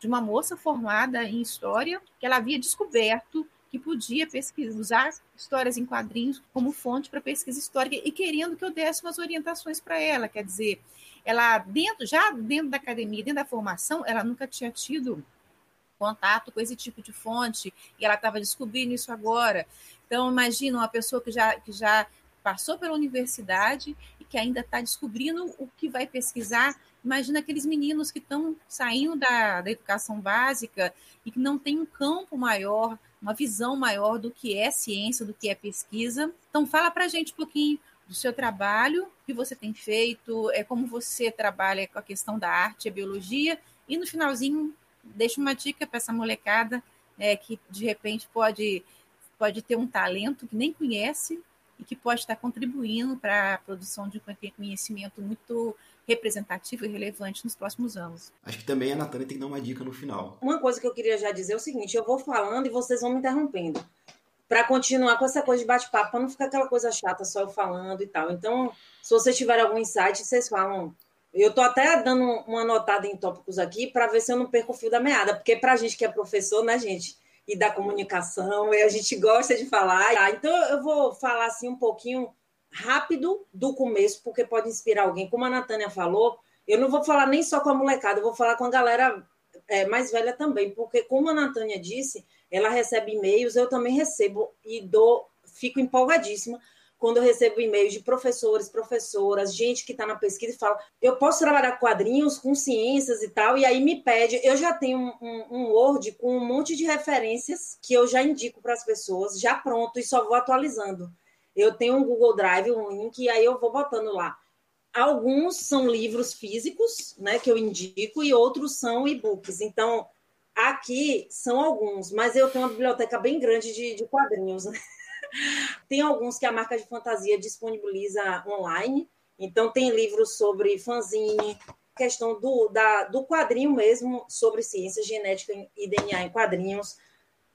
de uma moça formada em História, que ela havia descoberto podia pesquisar, usar histórias em quadrinhos como fonte para pesquisa histórica e querendo que eu desse umas orientações para ela. Quer dizer, ela dentro, já dentro da academia, dentro da formação, ela nunca tinha tido contato com esse tipo de fonte e ela estava descobrindo isso agora. Então, imagina uma pessoa que já, que já passou pela universidade e que ainda está descobrindo o que vai pesquisar. Imagina aqueles meninos que estão saindo da, da educação básica e que não têm um campo maior uma visão maior do que é ciência, do que é pesquisa. Então, fala para a gente um pouquinho do seu trabalho, que você tem feito, é como você trabalha com a questão da arte e a biologia, e no finalzinho deixa uma dica para essa molecada é, que de repente pode, pode ter um talento que nem conhece e que pode estar contribuindo para a produção de conhecimento muito representativo e relevante nos próximos anos. Acho que também a Natânia tem que dar uma dica no final. Uma coisa que eu queria já dizer é o seguinte: eu vou falando e vocês vão me interrompendo. Para continuar com essa coisa de bate-papo, para não ficar aquela coisa chata só eu falando e tal. Então, se vocês tiverem algum insight, vocês falam. Eu estou até dando uma anotada em tópicos aqui para ver se eu não perco o fio da meada, porque para a gente que é professor, né, gente? E da comunicação, e a gente gosta de falar. Então, eu vou falar assim um pouquinho rápido do começo, porque pode inspirar alguém. Como a Natânia falou, eu não vou falar nem só com a molecada, eu vou falar com a galera é, mais velha também, porque como a Natânia disse, ela recebe e-mails, eu também recebo e dou, fico empolgadíssima quando eu recebo e-mails de professores, professoras, gente que está na pesquisa e fala, eu posso trabalhar quadrinhos com ciências e tal, e aí me pede, eu já tenho um, um, um Word com um monte de referências que eu já indico para as pessoas, já pronto, e só vou atualizando eu tenho um Google Drive, um link, e aí eu vou botando lá. Alguns são livros físicos, né, que eu indico, e outros são e-books. Então, aqui são alguns, mas eu tenho uma biblioteca bem grande de, de quadrinhos. Né? (laughs) tem alguns que a marca de fantasia disponibiliza online. Então, tem livros sobre fanzine, questão do, da, do quadrinho mesmo, sobre ciência genética e DNA em quadrinhos.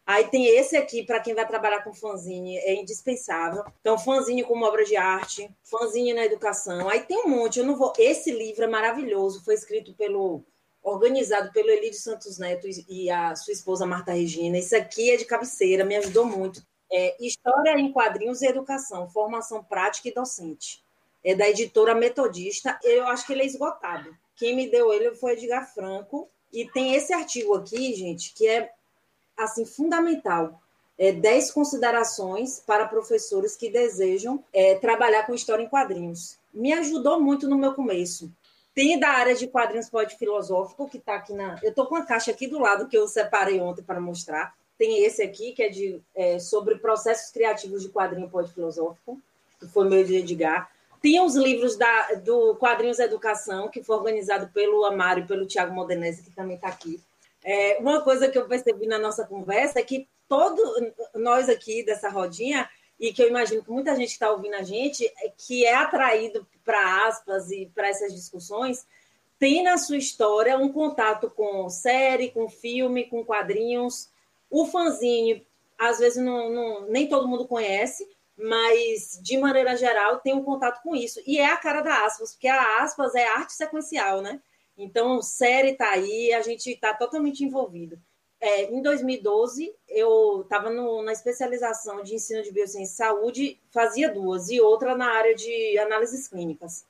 Aí tem esse aqui, para quem vai trabalhar com fanzine, é indispensável. Então, fanzine como obra de arte, fanzine na educação. Aí tem um monte, eu não vou. Esse livro é maravilhoso, foi escrito pelo. organizado pelo Elide Santos Neto e a sua esposa Marta Regina. Isso aqui é de cabeceira, me ajudou muito. É História em Quadrinhos e Educação, Formação Prática e Docente. É da editora Metodista. Eu acho que ele é esgotado. Quem me deu ele foi Edgar Franco. E tem esse artigo aqui, gente, que é assim fundamental. É, 10 considerações para professores que desejam é, trabalhar com história em quadrinhos. Me ajudou muito no meu começo. Tem da área de quadrinhos pode filosófico, que está aqui na. Eu estou com a caixa aqui do lado que eu separei ontem para mostrar. Tem esse aqui, que é, de, é sobre processos criativos de quadrinho pode filosófico, que foi meu de Edgar. Tem os livros da, do Quadrinhos Educação, que foi organizado pelo Amário e pelo Tiago Modernese, que também está aqui. É, uma coisa que eu percebi na nossa conversa é que todos nós aqui dessa rodinha, e que eu imagino que muita gente está ouvindo a gente, é que é atraído para aspas e para essas discussões, tem na sua história um contato com série, com filme, com quadrinhos. O fanzine, às vezes, não, não, nem todo mundo conhece, mas de maneira geral tenho um contato com isso. E é a cara da aspas, porque a aspas é arte sequencial, né? Então, série está aí, a gente está totalmente envolvido. É, em 2012, eu estava na especialização de ensino de biociência e saúde, fazia duas, e outra na área de análises clínicas.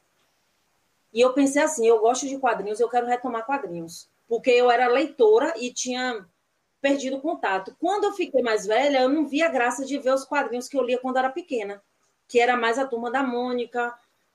E eu pensei assim: eu gosto de quadrinhos, eu quero retomar quadrinhos, porque eu era leitora e tinha perdido contato. Quando eu fiquei mais velha, eu não via graça de ver os quadrinhos que eu lia quando era pequena, que era mais a turma da Mônica.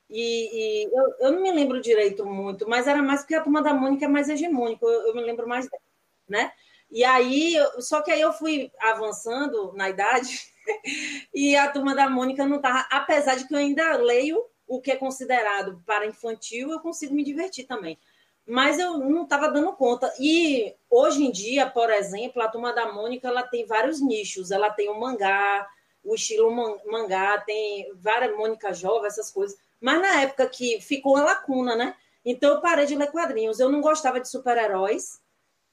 E, e eu, eu, não me lembro direito muito, mas era mais porque a turma da Mônica é mais hegemônica, eu, eu me lembro mais dela, né? E aí, só que aí eu fui avançando na idade (laughs) e a turma da Mônica não estava, apesar de que eu ainda leio o que é considerado para infantil, eu consigo me divertir também mas eu não estava dando conta. E hoje em dia, por exemplo, a Turma da Mônica ela tem vários nichos. Ela tem o mangá, o estilo mangá, tem várias Mônica Jovem, essas coisas. Mas na época que ficou uma lacuna, né? Então eu parei de ler quadrinhos. Eu não gostava de super-heróis.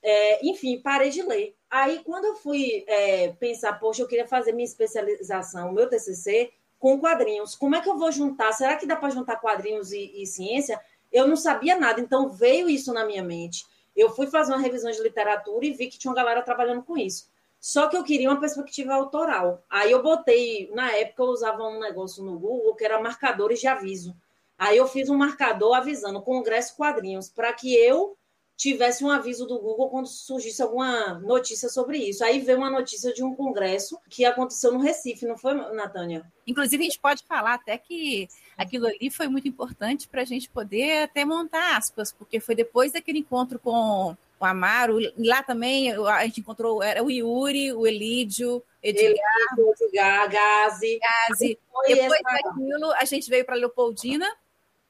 É, enfim, parei de ler. Aí, quando eu fui é, pensar, poxa, eu queria fazer minha especialização, meu TCC, com quadrinhos. Como é que eu vou juntar? Será que dá para juntar quadrinhos e, e ciência? Eu não sabia nada, então veio isso na minha mente. Eu fui fazer uma revisão de literatura e vi que tinha uma galera trabalhando com isso. Só que eu queria uma perspectiva autoral. Aí eu botei, na época eu usava um negócio no Google que era marcadores de aviso. Aí eu fiz um marcador avisando Congresso Quadrinhos, para que eu tivesse um aviso do Google quando surgisse alguma notícia sobre isso. Aí veio uma notícia de um congresso que aconteceu no Recife, não foi, Natânia? Inclusive, a gente pode falar até que aquilo ali foi muito importante para a gente poder até montar aspas, porque foi depois daquele encontro com o Amaro, lá também a gente encontrou era o Yuri, o Elídio, Edgar, Edgar Gazi. Gazi. Depois essa... daquilo, a gente veio para Leopoldina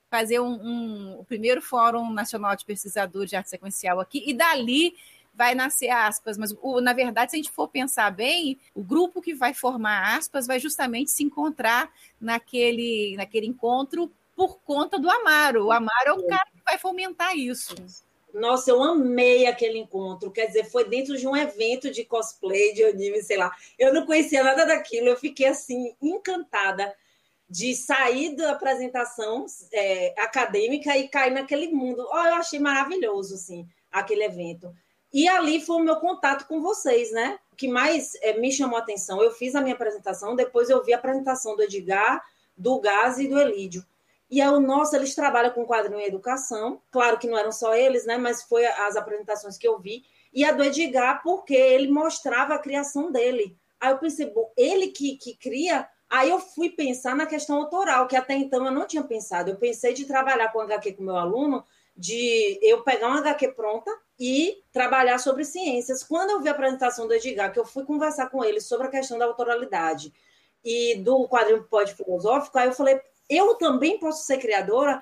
fazer um, um, o primeiro Fórum Nacional de Pesquisadores de Arte Sequencial aqui, e dali vai nascer aspas, mas o, na verdade, se a gente for pensar bem, o grupo que vai formar aspas vai justamente se encontrar naquele, naquele encontro por conta do Amaro. O Amaro é o cara que vai fomentar isso. Nossa, eu amei aquele encontro. Quer dizer, foi dentro de um evento de cosplay, de anime, sei lá. Eu não conhecia nada daquilo. Eu fiquei assim, encantada de sair da apresentação é, acadêmica e cair naquele mundo. Oh, eu achei maravilhoso, assim, aquele evento. E ali foi o meu contato com vocês, né? O que mais é, me chamou a atenção, eu fiz a minha apresentação, depois eu vi a apresentação do Edgar, do Gás e do Elídio. E aí, nossa, eles trabalham com quadrinho em educação. Claro que não eram só eles, né? Mas foi as apresentações que eu vi. E a do Edgar, porque ele mostrava a criação dele. Aí eu pensei, bom, ele que, que cria. Aí eu fui pensar na questão autoral, que até então eu não tinha pensado. Eu pensei de trabalhar com HQ com meu aluno, de eu pegar uma HQ pronta e trabalhar sobre ciências. Quando eu vi a apresentação do Edgar, que eu fui conversar com ele sobre a questão da autoralidade e do quadrinho pode filosófico, aí eu falei, eu também posso ser criadora?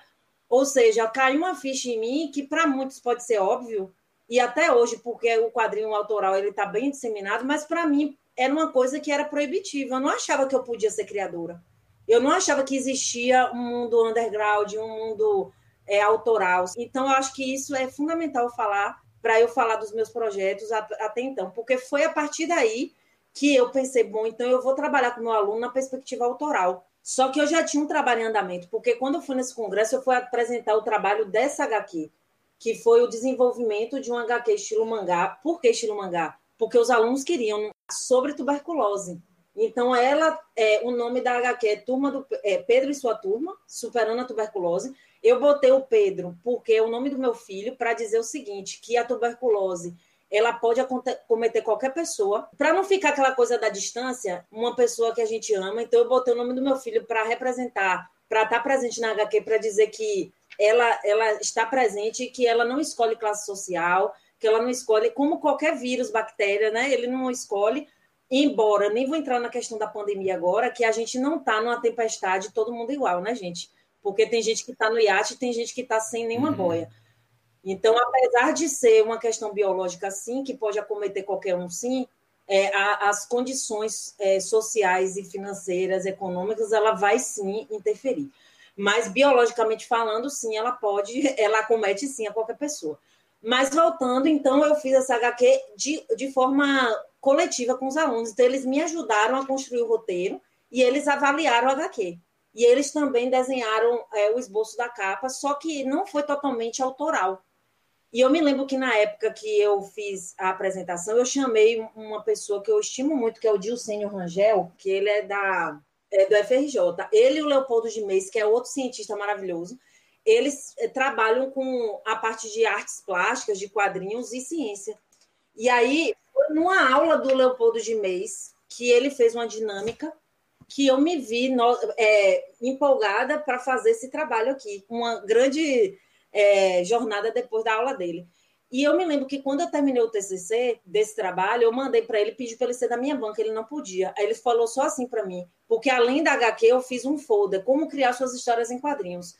Ou seja, caiu uma ficha em mim que para muitos pode ser óbvio, e até hoje, porque o quadrinho autoral ele está bem disseminado, mas para mim era uma coisa que era proibitiva. Eu não achava que eu podia ser criadora. Eu não achava que existia um mundo underground, um mundo é, autoral. Então, eu acho que isso é fundamental falar para eu falar dos meus projetos até então, porque foi a partir daí que eu pensei, bom, então eu vou trabalhar com meu aluno na perspectiva autoral. Só que eu já tinha um trabalho em andamento, porque quando eu fui nesse congresso, eu fui apresentar o trabalho dessa HQ, que foi o desenvolvimento de um HQ estilo mangá. Por que estilo mangá? Porque os alunos queriam sobre tuberculose. Então, ela, é, o nome da HQ é, Turma do, é Pedro e sua turma, superando a tuberculose. Eu botei o Pedro porque é o nome do meu filho para dizer o seguinte, que a tuberculose ela pode cometer qualquer pessoa. Para não ficar aquela coisa da distância, uma pessoa que a gente ama, então eu botei o nome do meu filho para representar, para estar tá presente na HQ, para dizer que ela, ela está presente, que ela não escolhe classe social, que ela não escolhe, como qualquer vírus, bactéria, né? Ele não escolhe, embora, nem vou entrar na questão da pandemia agora, que a gente não está numa tempestade todo mundo igual, né, gente? Porque tem gente que está no iate e tem gente que está sem nenhuma uhum. boia. Então, apesar de ser uma questão biológica, sim, que pode acometer qualquer um, sim, é, a, as condições é, sociais e financeiras, econômicas, ela vai sim interferir. Mas biologicamente falando, sim, ela pode, (laughs) ela acomete sim a qualquer pessoa. Mas voltando, então, eu fiz essa HQ de, de forma coletiva com os alunos. Então, eles me ajudaram a construir o roteiro e eles avaliaram o HQ. E eles também desenharam é, o esboço da capa, só que não foi totalmente autoral. E eu me lembro que na época que eu fiz a apresentação, eu chamei uma pessoa que eu estimo muito, que é o Dilcênio Rangel, que ele é da é, do FRJ. Ele e o Leopoldo de Meis, que é outro cientista maravilhoso, eles é, trabalham com a parte de artes plásticas, de quadrinhos e ciência. E aí, numa aula do Leopoldo de Meis que ele fez uma dinâmica que eu me vi no, é, empolgada para fazer esse trabalho aqui. Uma grande é, jornada depois da aula dele. E eu me lembro que quando eu terminei o TCC desse trabalho, eu mandei para ele, pedi para ele ser da minha banca, ele não podia. Aí ele falou só assim para mim, porque além da HQ eu fiz um folder, como criar suas histórias em quadrinhos.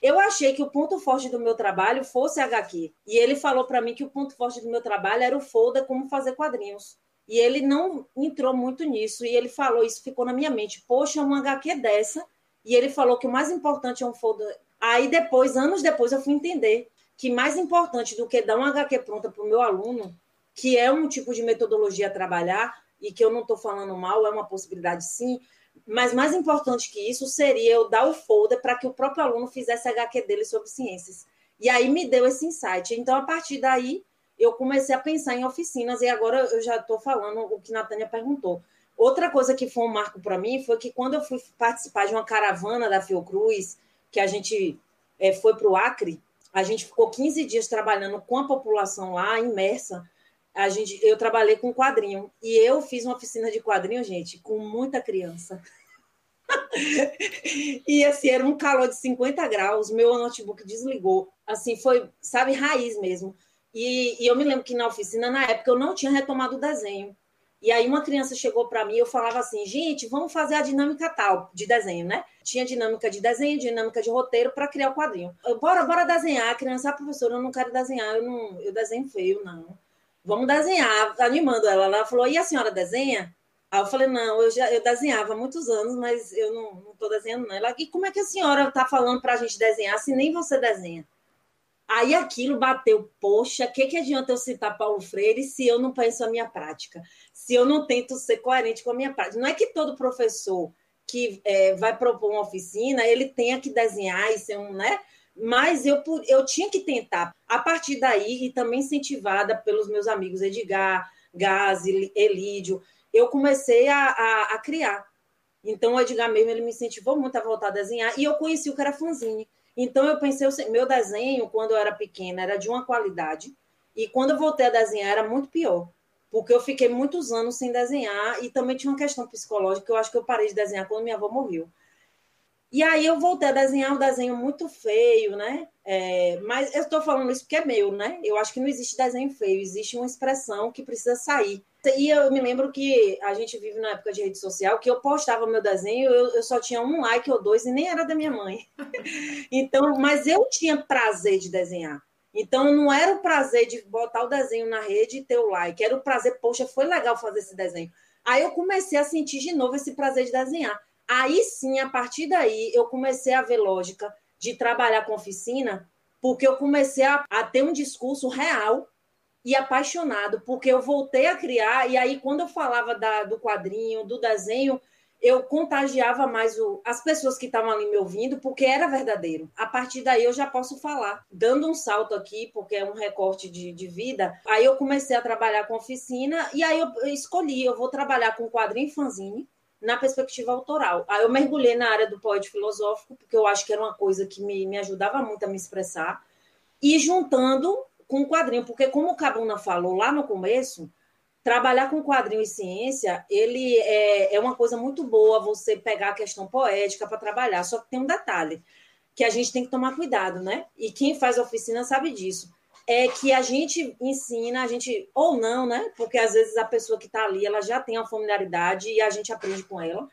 Eu achei que o ponto forte do meu trabalho fosse HQ. E ele falou para mim que o ponto forte do meu trabalho era o folder, como fazer quadrinhos. E ele não entrou muito nisso. E ele falou, isso ficou na minha mente. Poxa, uma HQ dessa. E ele falou que o mais importante é um folder Aí depois, anos depois, eu fui entender que mais importante do que dar uma HQ pronta para o meu aluno, que é um tipo de metodologia a trabalhar, e que eu não estou falando mal, é uma possibilidade sim, mas mais importante que isso seria eu dar o folder para que o próprio aluno fizesse HQ dele sobre ciências. E aí me deu esse insight. Então, a partir daí, eu comecei a pensar em oficinas, e agora eu já estou falando o que Natânia perguntou. Outra coisa que foi um marco para mim foi que quando eu fui participar de uma caravana da Fiocruz, que a gente é, foi para o Acre, a gente ficou 15 dias trabalhando com a população lá, imersa. A gente, eu trabalhei com quadrinho. E eu fiz uma oficina de quadrinho, gente, com muita criança. (laughs) e assim, era um calor de 50 graus, meu notebook desligou. Assim, foi, sabe, raiz mesmo. E, e eu me lembro que na oficina, na época, eu não tinha retomado o desenho. E aí uma criança chegou para mim eu falava assim, gente, vamos fazer a dinâmica tal de desenho, né? Tinha dinâmica de desenho, dinâmica de roteiro para criar o quadrinho. Eu, bora, bora desenhar. A criança, ah, professora, eu não quero desenhar, eu não, eu desenho feio, não. Vamos desenhar, animando ela. Ela falou, e a senhora desenha? Aí eu falei, não, eu já eu desenhava há muitos anos, mas eu não estou desenhando, não. Ela, e como é que a senhora está falando para a gente desenhar se nem você desenha? Aí aquilo bateu, poxa, o que, que adianta eu citar Paulo Freire se eu não penso a minha prática? Se eu não tento ser coerente com a minha prática? Não é que todo professor que é, vai propor uma oficina, ele tenha que desenhar e ser um, né? Mas eu, eu tinha que tentar. A partir daí, e também incentivada pelos meus amigos Edgar, Gazi, Elídio, eu comecei a, a, a criar. Então, o Edgar mesmo, ele me incentivou muito a voltar a desenhar, e eu conheci o que era fanzine. Então eu pensei, meu desenho, quando eu era pequena, era de uma qualidade, e quando eu voltei a desenhar, era muito pior, porque eu fiquei muitos anos sem desenhar, e também tinha uma questão psicológica, eu acho que eu parei de desenhar quando minha avó morreu. E aí eu voltei a desenhar um desenho muito feio, né? É, mas eu estou falando isso porque é meu, né? Eu acho que não existe desenho feio, existe uma expressão que precisa sair. E eu me lembro que a gente vive na época de rede social, que eu postava meu desenho, eu, eu só tinha um like ou dois, e nem era da minha mãe. (laughs) então, mas eu tinha prazer de desenhar. Então, não era o prazer de botar o desenho na rede e ter o like, era o prazer, poxa, foi legal fazer esse desenho. Aí eu comecei a sentir de novo esse prazer de desenhar. Aí sim, a partir daí, eu comecei a ver lógica de trabalhar com oficina, porque eu comecei a, a ter um discurso real e apaixonado, porque eu voltei a criar, e aí quando eu falava da, do quadrinho, do desenho, eu contagiava mais o, as pessoas que estavam ali me ouvindo, porque era verdadeiro. A partir daí eu já posso falar. Dando um salto aqui, porque é um recorte de, de vida, aí eu comecei a trabalhar com oficina, e aí eu, eu escolhi, eu vou trabalhar com quadrinho fanzine, na perspectiva autoral. Aí eu mergulhei na área do poeta filosófico, porque eu acho que era uma coisa que me, me ajudava muito a me expressar, e juntando com quadrinho, porque como o Cabuna falou lá no começo, trabalhar com quadrinho e ciência, ele é, é uma coisa muito boa você pegar a questão poética para trabalhar, só que tem um detalhe, que a gente tem que tomar cuidado, né? E quem faz oficina sabe disso. É que a gente ensina, a gente, ou não, né? Porque às vezes a pessoa que está ali, ela já tem uma familiaridade e a gente aprende com ela.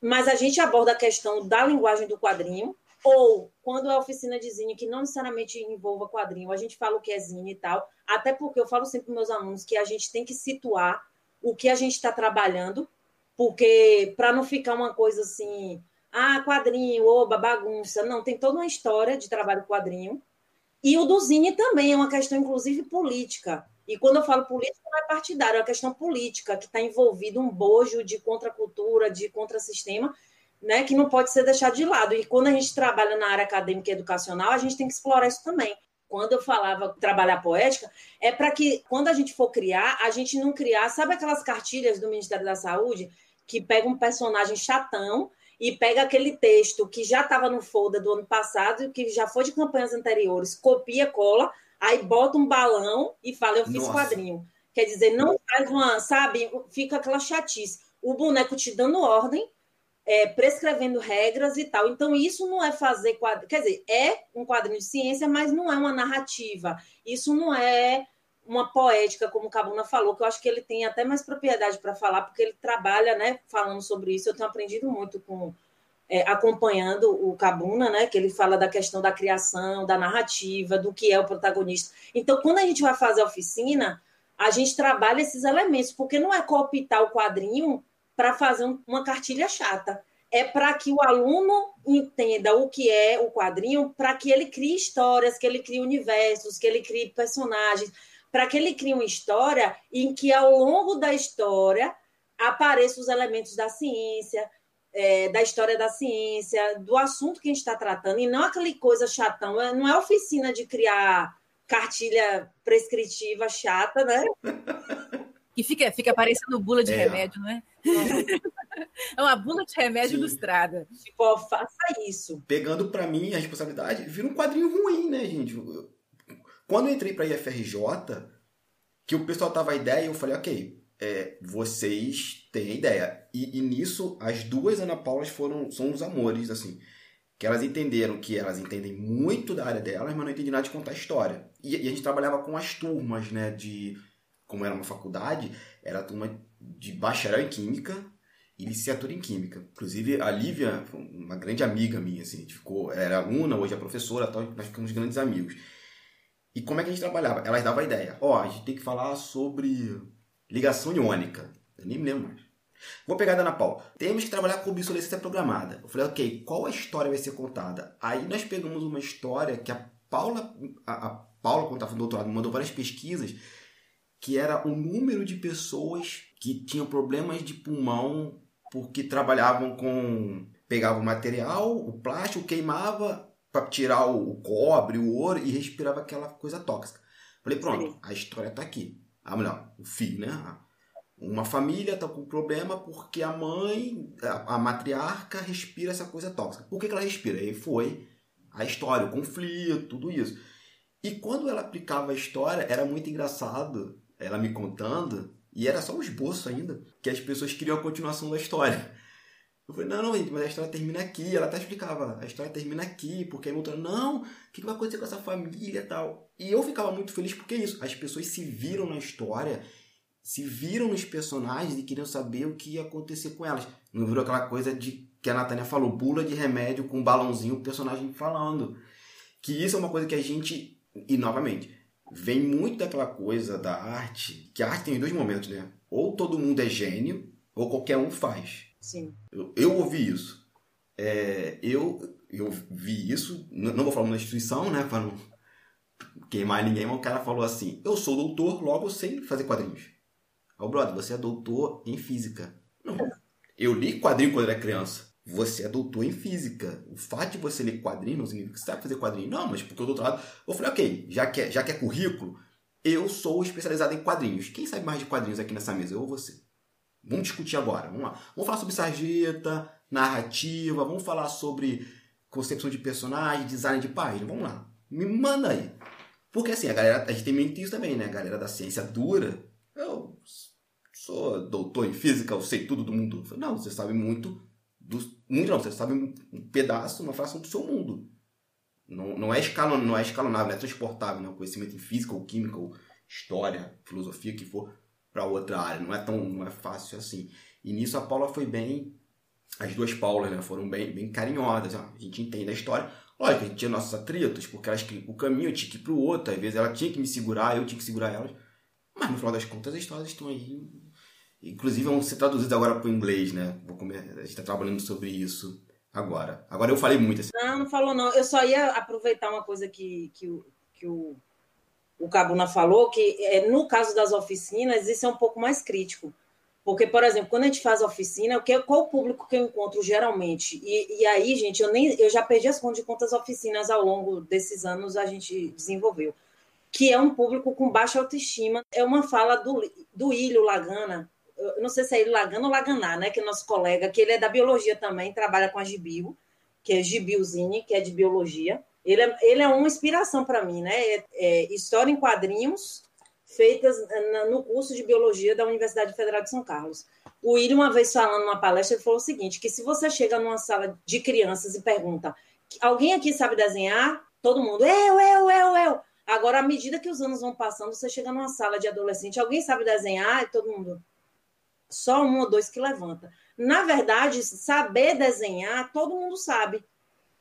Mas a gente aborda a questão da linguagem do quadrinho, ou quando é oficina de zine, que não necessariamente envolva quadrinho, a gente fala o que é zine e tal. Até porque eu falo sempre para meus alunos que a gente tem que situar o que a gente está trabalhando, porque para não ficar uma coisa assim, ah, quadrinho, oba, bagunça. Não, tem toda uma história de trabalho quadrinho. E o do Zine também é uma questão, inclusive, política. E quando eu falo política, não é partidário, é uma questão política, que está envolvido um bojo de contracultura, de contrassistema, né, que não pode ser deixado de lado. E quando a gente trabalha na área acadêmica e educacional, a gente tem que explorar isso também. Quando eu falava trabalhar poética, é para que, quando a gente for criar, a gente não criar, sabe aquelas cartilhas do Ministério da Saúde, que pega um personagem chatão e pega aquele texto que já estava no folder do ano passado e que já foi de campanhas anteriores, copia, cola, aí bota um balão e fala, eu fiz Nossa. quadrinho. Quer dizer, não faz uma, sabe, fica aquela chatice. O boneco te dando ordem, é, prescrevendo regras e tal. Então, isso não é fazer quadrinho. Quer dizer, é um quadrinho de ciência, mas não é uma narrativa. Isso não é uma poética, como o Cabuna falou, que eu acho que ele tem até mais propriedade para falar, porque ele trabalha, né, falando sobre isso. Eu tenho aprendido muito com é, acompanhando o Cabuna, né, que ele fala da questão da criação, da narrativa, do que é o protagonista. Então, quando a gente vai fazer a oficina, a gente trabalha esses elementos, porque não é cooptar o quadrinho para fazer uma cartilha chata. É para que o aluno entenda o que é o quadrinho, para que ele crie histórias, que ele crie universos, que ele crie personagens para que ele crie uma história em que, ao longo da história, apareçam os elementos da ciência, é, da história da ciência, do assunto que a gente está tratando, e não aquela coisa chatão. É, não é oficina de criar cartilha prescritiva chata, né? (laughs) E fica, fica parecendo bula de é. remédio, não é? É uma bula de remédio Sim. ilustrada. Tipo, faça isso. Pegando para mim a responsabilidade, vira um quadrinho ruim, né, gente? Quando eu entrei para a IFRJ, que o pessoal tava a ideia, eu falei, ok, é, vocês têm a ideia. E, e, nisso, as duas Ana Paulas foram, são os amores, assim. Que elas entenderam que elas entendem muito da área delas, mas não entendem nada de contar história. E, e a gente trabalhava com as turmas, né, de... Como era uma faculdade, era a turma de bacharel em Química e licenciatura em Química. Inclusive, a Lívia, uma grande amiga minha, assim, ficou, era aluna, hoje é professora, tal, nós ficamos grandes amigos. E como é que a gente trabalhava? Elas davam a ideia. Ó, oh, a gente tem que falar sobre ligação iônica. Eu nem me lembro mais. Vou pegar a Ana Paula. Temos que trabalhar com obsolescência programada. Eu falei, ok, qual a história vai ser contada? Aí nós pegamos uma história que a Paula, a, a Paula, quando estava no doutorado, mandou várias pesquisas, que era o número de pessoas que tinham problemas de pulmão porque trabalhavam com. pegavam material, o plástico, queimava, para tirar o, cobre, o ouro e respirava aquela coisa tóxica. Falei, pronto, a história tá aqui. Ah, melhor, o filho, né? Uma família tá com problema porque a mãe, a, a matriarca, respira essa coisa tóxica. Por que, que ela respira? Aí foi a história, o conflito, tudo isso. E quando ela aplicava a história, era muito engraçado ela me contando, e era só um esboço ainda, que as pessoas queriam a continuação da história. Eu falei, não, não, gente, mas a história termina aqui. Ela até explicava, a história termina aqui, porque aí outra, não, o que vai acontecer com essa família e tal. E eu ficava muito feliz porque é isso. As pessoas se viram na história, se viram nos personagens e queriam saber o que ia acontecer com elas. Não virou aquela coisa de que a Natânia falou, bula de remédio com um balãozinho, o personagem falando. Que isso é uma coisa que a gente, e novamente, vem muito daquela coisa da arte, que a arte tem dois momentos, né? Ou todo mundo é gênio, ou qualquer um faz. Sim. Eu, eu ouvi isso. É, eu, eu vi isso, não vou falar uma instituição, né, para não queimar ninguém, mas o cara falou assim: Eu sou doutor, logo eu sei fazer quadrinhos. Ô, oh, brother, você é doutor em física. Não. Eu li quadrinho quando era criança. Você é doutor em física. O fato de você ler quadrinho não significa que você sabe fazer quadrinho. Não, mas porque o doutorado. Eu falei, ok, já que, é, já que é currículo, eu sou especializado em quadrinhos. Quem sabe mais de quadrinhos aqui nessa mesa? Eu ou você? Vamos discutir agora. Vamos lá. Vamos falar sobre sarjeta, narrativa, vamos falar sobre concepção de personagem, design de página. Vamos lá. Me manda aí. Porque assim, a galera, a gente tem muito isso também, né? A galera da ciência dura. Eu sou doutor em física, eu sei tudo do mundo. Não, você sabe muito do, muito não, você sabe um pedaço, uma fração do seu mundo. Não, não é escalon, não é escalonável, não é transportável, né? O conhecimento em física ou química ou história, filosofia que for para outra área. Não é tão não é fácil assim. E nisso a Paula foi bem. As duas Paulas né, foram bem, bem carinhosas. Ó. A gente entende a história. Lógico, a gente tinha nossos atritos, porque elas o caminho, eu tinha que ir pro outro. Às vezes ela tinha que me segurar, eu tinha que segurar elas. Mas no final das contas, as histórias estão aí. Inclusive vão ser traduzidas agora para o inglês, né? Comer, a gente está trabalhando sobre isso agora. Agora eu falei muito assim. Não, não falou não. Eu só ia aproveitar uma coisa que, que, o, que o o Cabuna falou, que é, no caso das oficinas, isso é um pouco mais crítico. Porque, por exemplo, quando a gente faz oficina, qual o público que eu encontro geralmente? E, e aí, gente, eu, nem, eu já perdi as contas de quantas oficinas ao longo desses anos a gente desenvolveu. Que é um público com baixa autoestima. É uma fala do, do Ilho Lagana, não sei se é Lagana ou Laganá, né? Que é nosso colega, que ele é da biologia também, trabalha com a Gibio, que é Gibiozine, que é de biologia. Ele é, ele é uma inspiração para mim, né? É, é, história em quadrinhos feitas no curso de biologia da Universidade Federal de São Carlos. O William, uma vez falando numa palestra, ele falou o seguinte: que se você chega numa sala de crianças e pergunta, alguém aqui sabe desenhar? Todo mundo, eu, eu, eu, eu. Agora, à medida que os anos vão passando, você chega numa sala de adolescente, alguém sabe desenhar? E todo mundo, só um ou dois que levanta. Na verdade, saber desenhar, todo mundo sabe.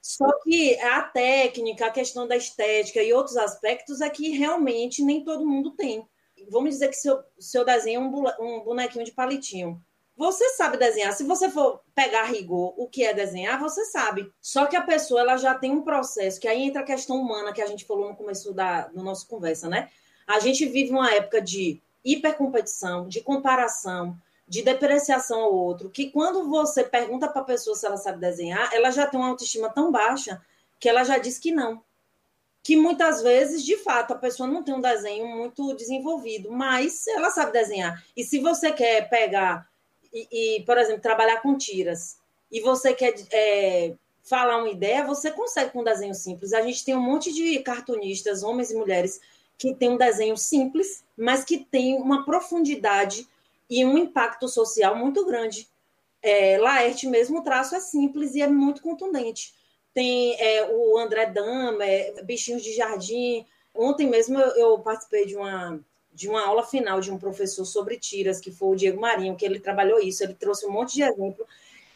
Só que a técnica, a questão da estética e outros aspectos é que realmente nem todo mundo tem. Vamos dizer que seu, seu desenho é um bonequinho de palitinho. Você sabe desenhar. Se você for pegar rigor o que é desenhar, você sabe. Só que a pessoa ela já tem um processo, que aí entra a questão humana que a gente falou no começo da no nossa conversa, né? A gente vive uma época de hipercompetição, de comparação, de depreciação ao outro, que quando você pergunta para a pessoa se ela sabe desenhar, ela já tem uma autoestima tão baixa que ela já diz que não. Que muitas vezes, de fato, a pessoa não tem um desenho muito desenvolvido, mas ela sabe desenhar. E se você quer pegar e, e por exemplo, trabalhar com tiras, e você quer é, falar uma ideia, você consegue com um desenho simples. A gente tem um monte de cartunistas, homens e mulheres, que tem um desenho simples, mas que tem uma profundidade e um impacto social muito grande. É, Laerte mesmo, o traço é simples e é muito contundente. Tem é, o André Dama, é, Bichinhos de Jardim. Ontem mesmo eu, eu, participei de uma, de uma aula final de um professor sobre tiras, que foi o Diego Marinho, que ele trabalhou isso. Ele trouxe um monte de exemplo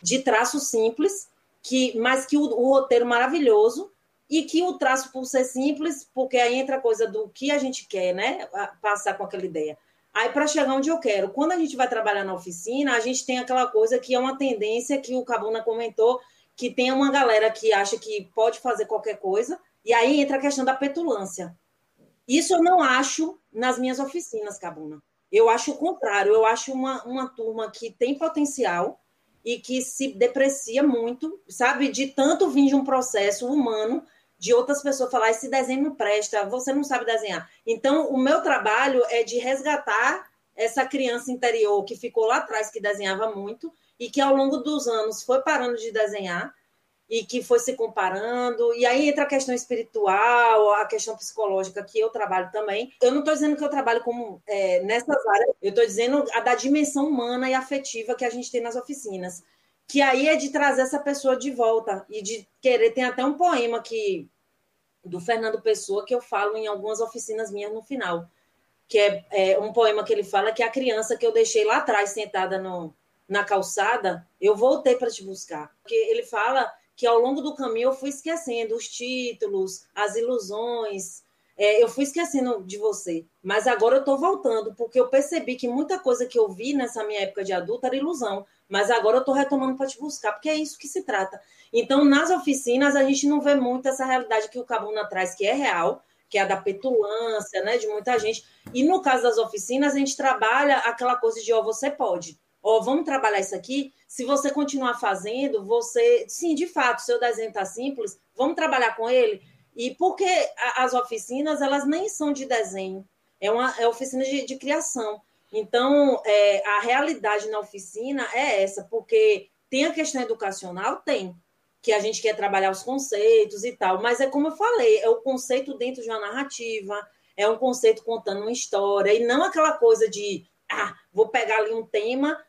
de traço simples, que, mas que o, o roteiro maravilhoso, e que o traço, por ser simples, porque aí entra a coisa do que a gente quer, né? Passar com aquela ideia. Aí, para chegar onde eu quero, quando a gente vai trabalhar na oficina, a gente tem aquela coisa que é uma tendência que o Cabuna comentou, que tem uma galera que acha que pode fazer qualquer coisa, e aí entra a questão da petulância. Isso eu não acho nas minhas oficinas, Cabuna. Eu acho o contrário, eu acho uma, uma turma que tem potencial e que se deprecia muito, sabe, de tanto vir de um processo humano de outras pessoas falar: esse desenho não presta, você não sabe desenhar. Então, o meu trabalho é de resgatar essa criança interior que ficou lá atrás, que desenhava muito, e que ao longo dos anos foi parando de desenhar e que foi se comparando. E aí entra a questão espiritual, a questão psicológica, que eu trabalho também. Eu não estou dizendo que eu trabalho como é, nessas áreas, eu estou dizendo a da dimensão humana e afetiva que a gente tem nas oficinas que aí é de trazer essa pessoa de volta e de querer. Tem até um poema que do Fernando Pessoa que eu falo em algumas oficinas minhas no final, que é, é um poema que ele fala que a criança que eu deixei lá atrás sentada no, na calçada, eu voltei para te buscar. Porque ele fala que ao longo do caminho eu fui esquecendo os títulos, as ilusões, é, eu fui esquecendo de você. Mas agora eu estou voltando, porque eu percebi que muita coisa que eu vi nessa minha época de adulta era ilusão mas agora eu estou retomando para te buscar, porque é isso que se trata. Então, nas oficinas, a gente não vê muito essa realidade que o Cabuna traz, que é real, que é a da petulância, né, de muita gente. E no caso das oficinas, a gente trabalha aquela coisa de, ó, oh, você pode, ó, oh, vamos trabalhar isso aqui. Se você continuar fazendo, você, sim, de fato, seu desenho está simples, vamos trabalhar com ele. E porque as oficinas, elas nem são de desenho, é uma é oficina de, de criação. Então, é, a realidade na oficina é essa, porque tem a questão educacional? Tem, que a gente quer trabalhar os conceitos e tal, mas é como eu falei, é o conceito dentro de uma narrativa, é um conceito contando uma história, e não aquela coisa de, ah, vou pegar ali um tema,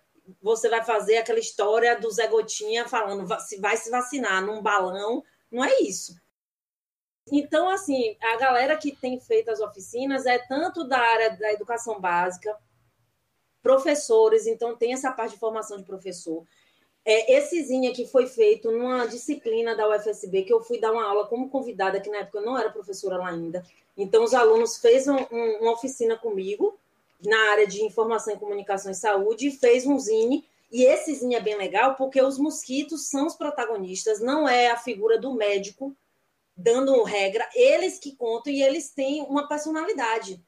você vai fazer aquela história do Zé Gotinha falando, se vai se vacinar num balão, não é isso. Então, assim, a galera que tem feito as oficinas é tanto da área da educação básica, professores, então tem essa parte de formação de professor. É, esse Zinha aqui foi feito numa disciplina da UFSB, que eu fui dar uma aula como convidada, que na época eu não era professora lá ainda. Então, os alunos fez um, um, uma oficina comigo, na área de informação e comunicação e saúde, e fez um Zine. E esse Zine é bem legal, porque os mosquitos são os protagonistas, não é a figura do médico dando regra, eles que contam e eles têm uma personalidade,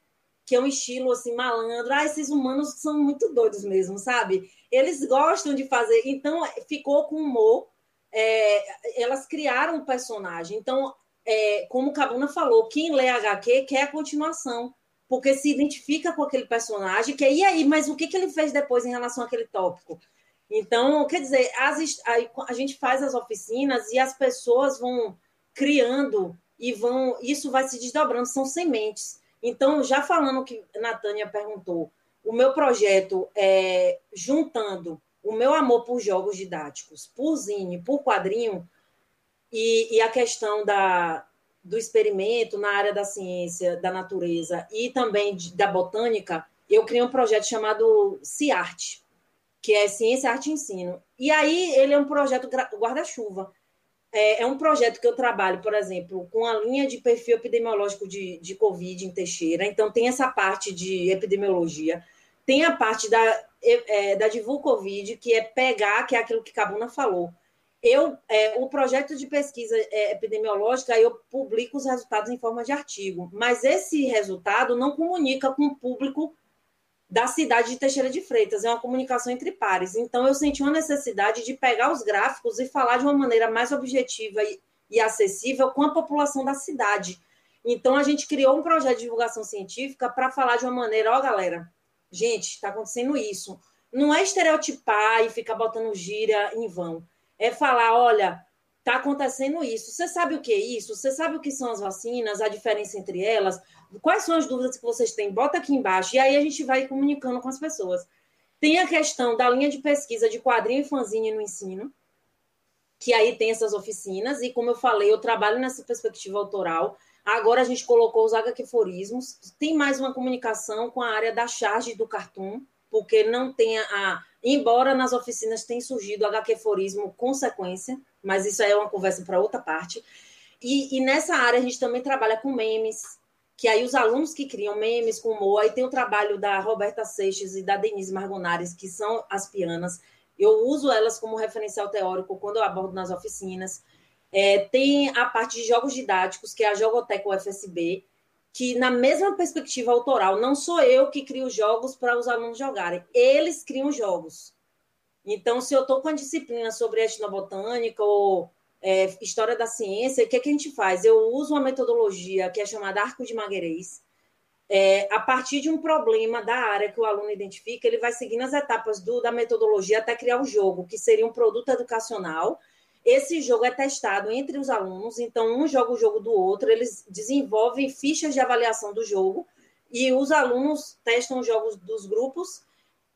que é um estilo assim malandro. Ah, esses humanos são muito doidos mesmo, sabe? Eles gostam de fazer, então ficou com humor. É, elas criaram um personagem. Então, é, como o Cabuna falou, quem lê HQ quer a continuação, porque se identifica com aquele personagem, que é, e aí, mas o que, que ele fez depois em relação àquele tópico? Então, quer dizer, as, a, a gente faz as oficinas e as pessoas vão criando e vão. Isso vai se desdobrando, são sementes. Então, já falando que a Natânia perguntou, o meu projeto é juntando o meu amor por jogos didáticos, por zine, por quadrinho, e, e a questão da, do experimento na área da ciência, da natureza e também de, da botânica, eu criei um projeto chamado CIARTE, que é Ciência, Arte e Ensino. E aí ele é um projeto guarda-chuva. É, é, um projeto que eu trabalho, por exemplo, com a linha de perfil epidemiológico de, de Covid em Teixeira. Então, tem essa parte de epidemiologia, tem a parte da, é, da Divulcovid, que é pegar, que é aquilo que Cabuna falou. Eu, é, o projeto de pesquisa é, epidemiológica, eu publico os resultados em forma de artigo, mas esse resultado não comunica com o público da cidade de Teixeira de Freitas, é uma comunicação entre pares. Então, eu senti uma necessidade de pegar os gráficos e falar de uma maneira mais objetiva e, e acessível com a população da cidade. Então, a gente criou um projeto de divulgação científica para falar de uma maneira, ó, galera, gente, está acontecendo isso. Não é estereotipar e ficar botando gíria em vão. É falar, olha, está acontecendo isso. Você sabe o que é isso? Você sabe o que são as vacinas, a diferença entre elas? Quais são as dúvidas que vocês têm? Bota aqui embaixo. E aí a gente vai comunicando com as pessoas. Tem a questão da linha de pesquisa de quadrinho e fanzine no ensino, que aí tem essas oficinas. E como eu falei, eu trabalho nessa perspectiva autoral. Agora a gente colocou os HQforismos. Tem mais uma comunicação com a área da charge do cartoon, porque não tem a. Embora nas oficinas tenha surgido HQforismo consequência, mas isso aí é uma conversa para outra parte. E, e, nessa área a gente também trabalha com memes, que aí os alunos que criam memes com humor, aí tem o trabalho da Roberta Seixas e da Denise Margonares, que são as pianas. Eu uso elas como referencial teórico quando eu abordo nas oficinas. É, tem a parte de jogos didáticos, que é a Jogoteca UFSB, que na mesma perspectiva autoral, não sou eu que crio jogos para os alunos jogarem, eles criam jogos. Então, se eu estou com a disciplina sobre etnobotânica ou é, história da ciência, o que, é que a gente faz? Eu uso uma metodologia que é chamada Arco de Magueirês. É, a partir de um problema da área que o aluno identifica, ele vai seguindo as etapas do, da metodologia até criar o jogo, que seria um produto educacional. Esse jogo é testado entre os alunos, então um joga o jogo do outro, eles desenvolvem fichas de avaliação do jogo e os alunos testam os jogos dos grupos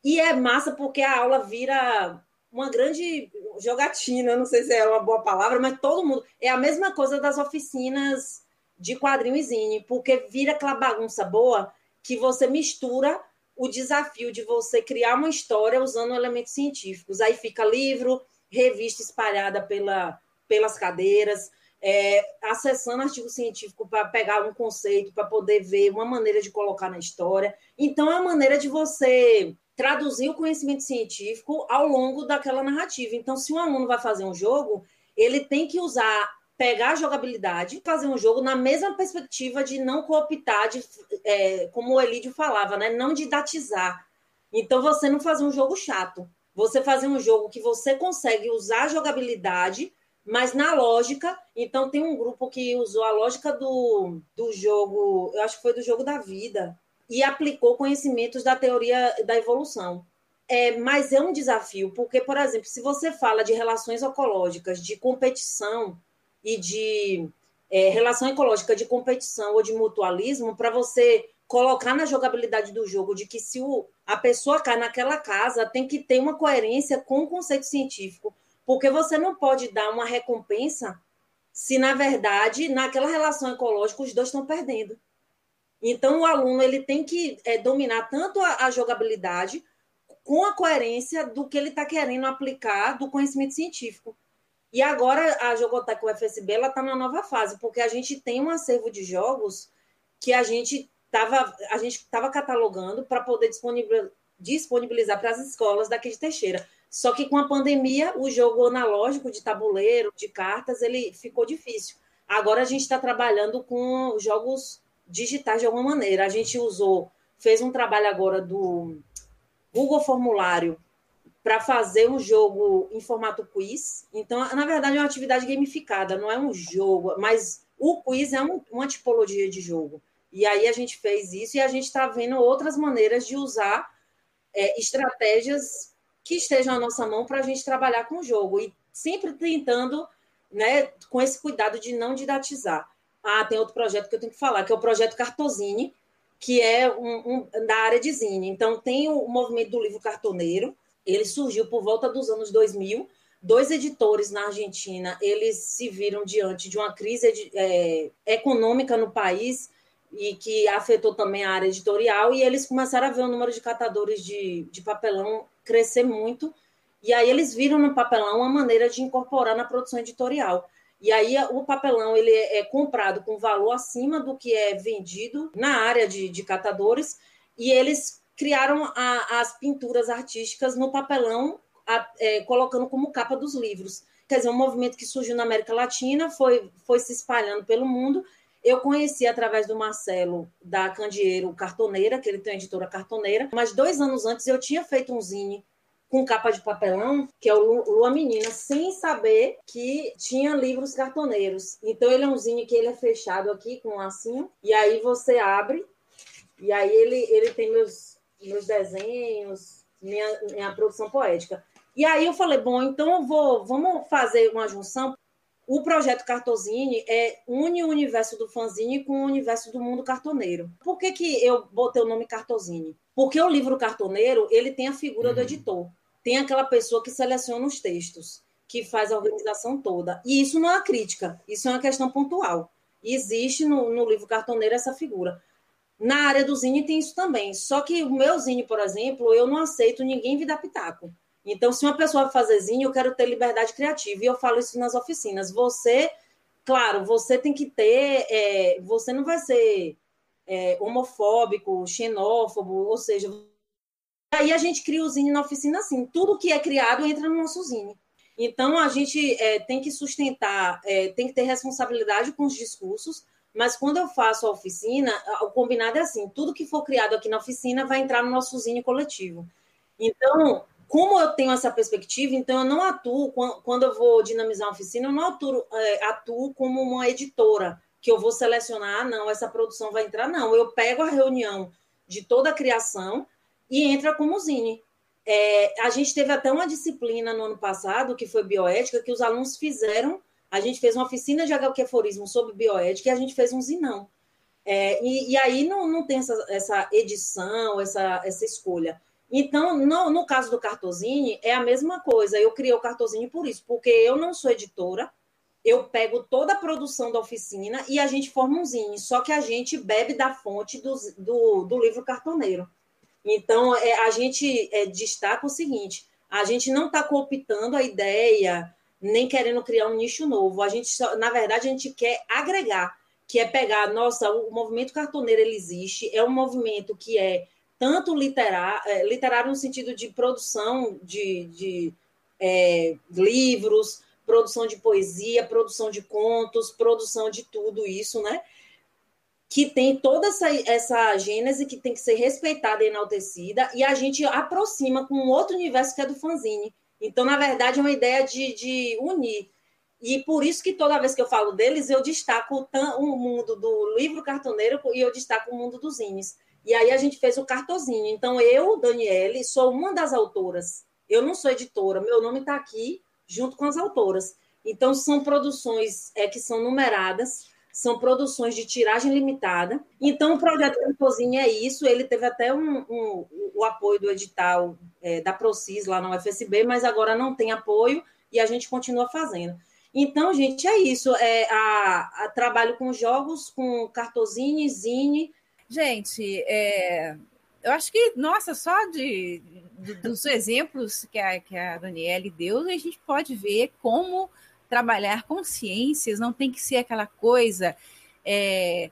e é massa porque a aula vira uma grande jogatina, não sei se é uma boa palavra, mas todo mundo. É a mesma coisa das oficinas de quadrinho e zine, porque vira aquela bagunça boa que você mistura o desafio de você criar uma história usando elementos científicos. Aí fica livro, revista espalhada pela, pelas cadeiras, é, acessando artigo científico para pegar um conceito, para poder ver uma maneira de colocar na história. Então, é maneira de você traduzir o conhecimento científico ao longo daquela narrativa. Então, se um aluno vai fazer um jogo, ele tem que usar, pegar a jogabilidade, fazer um jogo na mesma perspectiva de não cooptar, de, é, como o Elídio falava, né? não didatizar. Então, você não fazer um jogo chato. Você fazer um jogo que você consegue usar a jogabilidade, mas na lógica. Então, tem um grupo que usou a lógica do, do jogo, eu acho que foi do jogo da vida, e aplicou conhecimentos da teoria da evolução. É, mas é um desafio, porque, por exemplo, se você fala de relações ecológicas, de competição e de é, relação ecológica de competição ou de mutualismo, para você colocar na jogabilidade do jogo de que se o, a pessoa cai naquela casa, tem que ter uma coerência com o conceito científico, porque você não pode dar uma recompensa se, na verdade, naquela relação ecológica, os dois estão perdendo. Então, o aluno ele tem que é, dominar tanto a, a, jogabilidade com a coerência do que ele está querendo aplicar do conhecimento científico. E agora a Jogoteca UFSB está numa nova fase, porque a gente tem um acervo de jogos que a gente estava a gente estava catalogando para poder disponibilizar para as escolas daqui de Teixeira. Só que com a pandemia, o jogo analógico de tabuleiro, de cartas, ele ficou difícil. Agora a gente está trabalhando com jogos digitais de alguma maneira. A gente usou, fez um trabalho agora do Google Formulário para fazer um jogo em formato quiz. Então, na verdade, é uma atividade gamificada, não é um jogo, mas o quiz é um, uma tipologia de jogo. E aí a gente fez isso e a gente está vendo outras maneiras de usar é, estratégias que estejam à nossa mão para a gente trabalhar com o jogo. E sempre tentando, né, com esse cuidado de não didatizar. Ah, tem outro projeto que eu tenho que falar, que é o projeto Cartozine, que é um, um, da área de zine. Então, tem o movimento do livro cartoneiro, ele surgiu por volta dos anos 2000. Dois editores na Argentina, eles se viram diante de uma crise é, econômica no país e que afetou também a área editorial, e eles começaram a ver o número de catadores de, de papelão crescer muito, e aí eles viram no papelão uma maneira de incorporar na produção editorial. E aí o papelão ele é comprado com valor acima do que é vendido na área de, de catadores, e eles criaram a, as pinturas artísticas no papelão, a, é, colocando como capa dos livros. Quer dizer, um movimento que surgiu na América Latina, foi, foi se espalhando pelo mundo, eu conheci através do Marcelo da Candeeiro Cartoneira, que ele tem a editora Cartoneira, mas dois anos antes eu tinha feito um zine com capa de papelão, que é o Lua Menina, sem saber que tinha livros cartoneiros. Então ele é um zine que ele é fechado aqui com um lacinho, e aí você abre, e aí ele, ele tem meus, meus desenhos, minha, minha produção poética. E aí eu falei, bom, então eu vou, vamos fazer uma junção o projeto Cartozine é, une o universo do fanzine com o universo do mundo cartoneiro. Por que, que eu botei o nome Cartozine? Porque o livro cartoneiro ele tem a figura uhum. do editor. Tem aquela pessoa que seleciona os textos, que faz a organização toda. E isso não é crítica, isso é uma questão pontual. E existe no, no livro cartoneiro essa figura. Na área do Zine tem isso também. Só que o meu Zine, por exemplo, eu não aceito ninguém vir dar pitaco. Então, se uma pessoa fazer zinho, eu quero ter liberdade criativa. E eu falo isso nas oficinas. Você, claro, você tem que ter. É, você não vai ser é, homofóbico, xenófobo, ou seja. Aí a gente cria o zine na oficina assim. Tudo que é criado entra no nosso zine. Então, a gente é, tem que sustentar, é, tem que ter responsabilidade com os discursos, mas quando eu faço a oficina, o combinado é assim: tudo que for criado aqui na oficina vai entrar no nosso zine coletivo. Então, como eu tenho essa perspectiva, então eu não atuo, quando eu vou dinamizar uma oficina, eu não atuo, é, atuo como uma editora, que eu vou selecionar, ah, não, essa produção vai entrar, não. Eu pego a reunião de toda a criação e entra como zine. É, a gente teve até uma disciplina no ano passado, que foi bioética, que os alunos fizeram, a gente fez uma oficina de HQforismo sobre bioética e a gente fez um zinão. É, e, e, aí não, não tem essa, essa edição, essa, essa escolha. Então, no, no caso do Cartozine, é a mesma coisa. Eu criei o Cartozine por isso, porque eu não sou editora, eu pego toda a produção da oficina e a gente forma um zine, só que a gente bebe da fonte do, do, do livro cartoneiro. Então, é, a gente é, destaca o seguinte: a gente não está cooptando a ideia, nem querendo criar um nicho novo. A gente, só, na verdade, a gente quer agregar, que é pegar, nossa, o movimento cartoneiro ele existe, é um movimento que é tanto literar, é, literário no sentido de produção de, de é, livros, produção de poesia, produção de contos, produção de tudo isso, né? Que tem toda essa, essa gênese que tem que ser respeitada e enaltecida, e a gente aproxima com um outro universo que é do fanzine. Então, na verdade, é uma ideia de, de unir. E por isso que toda vez que eu falo deles, eu destaco o mundo do livro cartoneiro e eu destaco o mundo dos zines e aí a gente fez o cartozinho. Então, eu, Daniele, sou uma das autoras. Eu não sou editora, meu nome está aqui junto com as autoras. Então, são produções é, que são numeradas, são produções de tiragem limitada. Então, o projeto Cartozinho é isso. Ele teve até um, um, o apoio do edital é, da Procis lá na UFSB, mas agora não tem apoio e a gente continua fazendo. Então, gente, é isso. É, a, a trabalho com jogos, com cartozinho, zine, Gente, é, eu acho que, nossa, só de, de, dos exemplos que a, que a Daniele deu, a gente pode ver como trabalhar consciências não tem que ser aquela coisa é,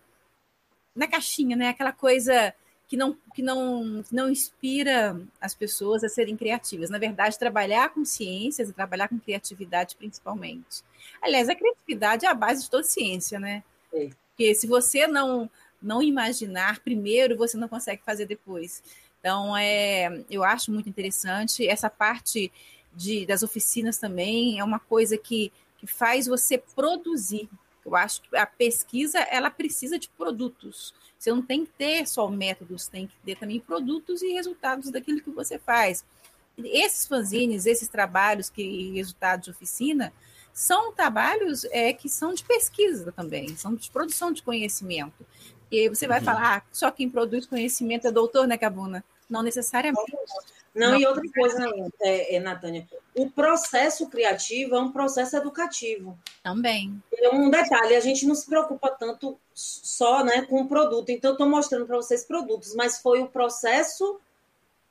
na caixinha, né? Aquela coisa que não, que não, não inspira as pessoas a serem criativas. Na verdade, trabalhar com ciências e trabalhar com criatividade principalmente. Aliás, a criatividade é a base de toda ciência, né? É. Porque se você não, não imaginar primeiro, você não consegue fazer depois. Então, é, eu acho muito interessante. Essa parte de, das oficinas também é uma coisa que, que faz você produzir. Eu acho que a pesquisa ela precisa de produtos. Você não tem que ter só métodos, tem que ter também produtos e resultados daquilo que você faz. Esses fanzines, esses trabalhos que resultados de oficina, são trabalhos é, que são de pesquisa também, são de produção de conhecimento. E você vai uhum. falar, ah, só quem produz conhecimento é doutor, né, Cabuna? Não necessariamente. Não, Não e outra coisa, é, é, Natânia, o processo criativo é um processo educativo. Também. É um detalhe, a gente não se preocupa tanto só né, com o produto. Então, eu estou mostrando para vocês produtos, mas foi o processo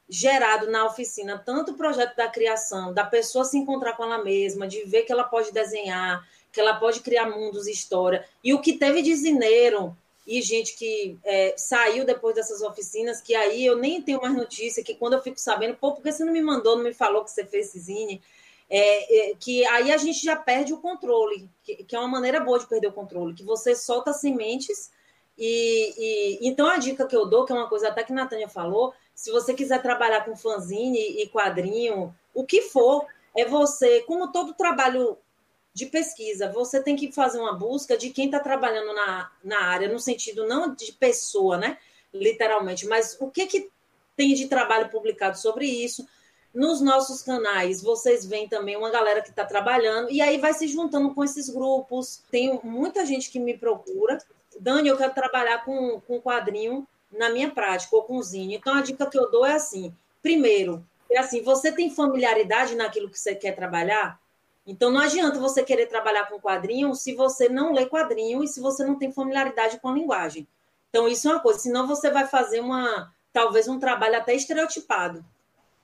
gerado na oficina, tanto o projeto da criação, da pessoa se encontrar com ela mesma, de ver que ela pode desenhar, que ela pode criar mundos, história, e o que teve de zineiro e gente que é, saiu depois dessas oficinas, que aí eu nem tenho mais notícia, que quando eu fico sabendo, pô, por que você não me mandou, não me falou que você fez zine? É, é, que aí a gente já perde o controle, que, que, é uma maneira boa de perder o controle, que você solta sementes e, e, então a dica que eu dou, que é uma coisa até que a Natânia falou, se você quiser trabalhar com fanzine e quadrinho, o que for, é você, como todo trabalho de pesquisa. Você tem que fazer uma busca de quem está trabalhando na, na área, no sentido não de pessoa, né? Literalmente, mas o que, que tem de trabalho publicado sobre isso. Nos nossos canais, vocês veem também uma galera que está trabalhando, e aí vai se juntando com esses grupos. Tem muita gente que me procura. Dani, eu quero trabalhar com, com quadrinho na minha prática, ou com zine. Então, a dica que eu dou é assim: primeiro, é assim, você tem familiaridade naquilo que você quer trabalhar? Então não adianta você querer trabalhar com quadrinho se você não lê quadrinho e se você não tem familiaridade com a linguagem. Então isso é uma coisa, senão você vai fazer uma talvez um trabalho até estereotipado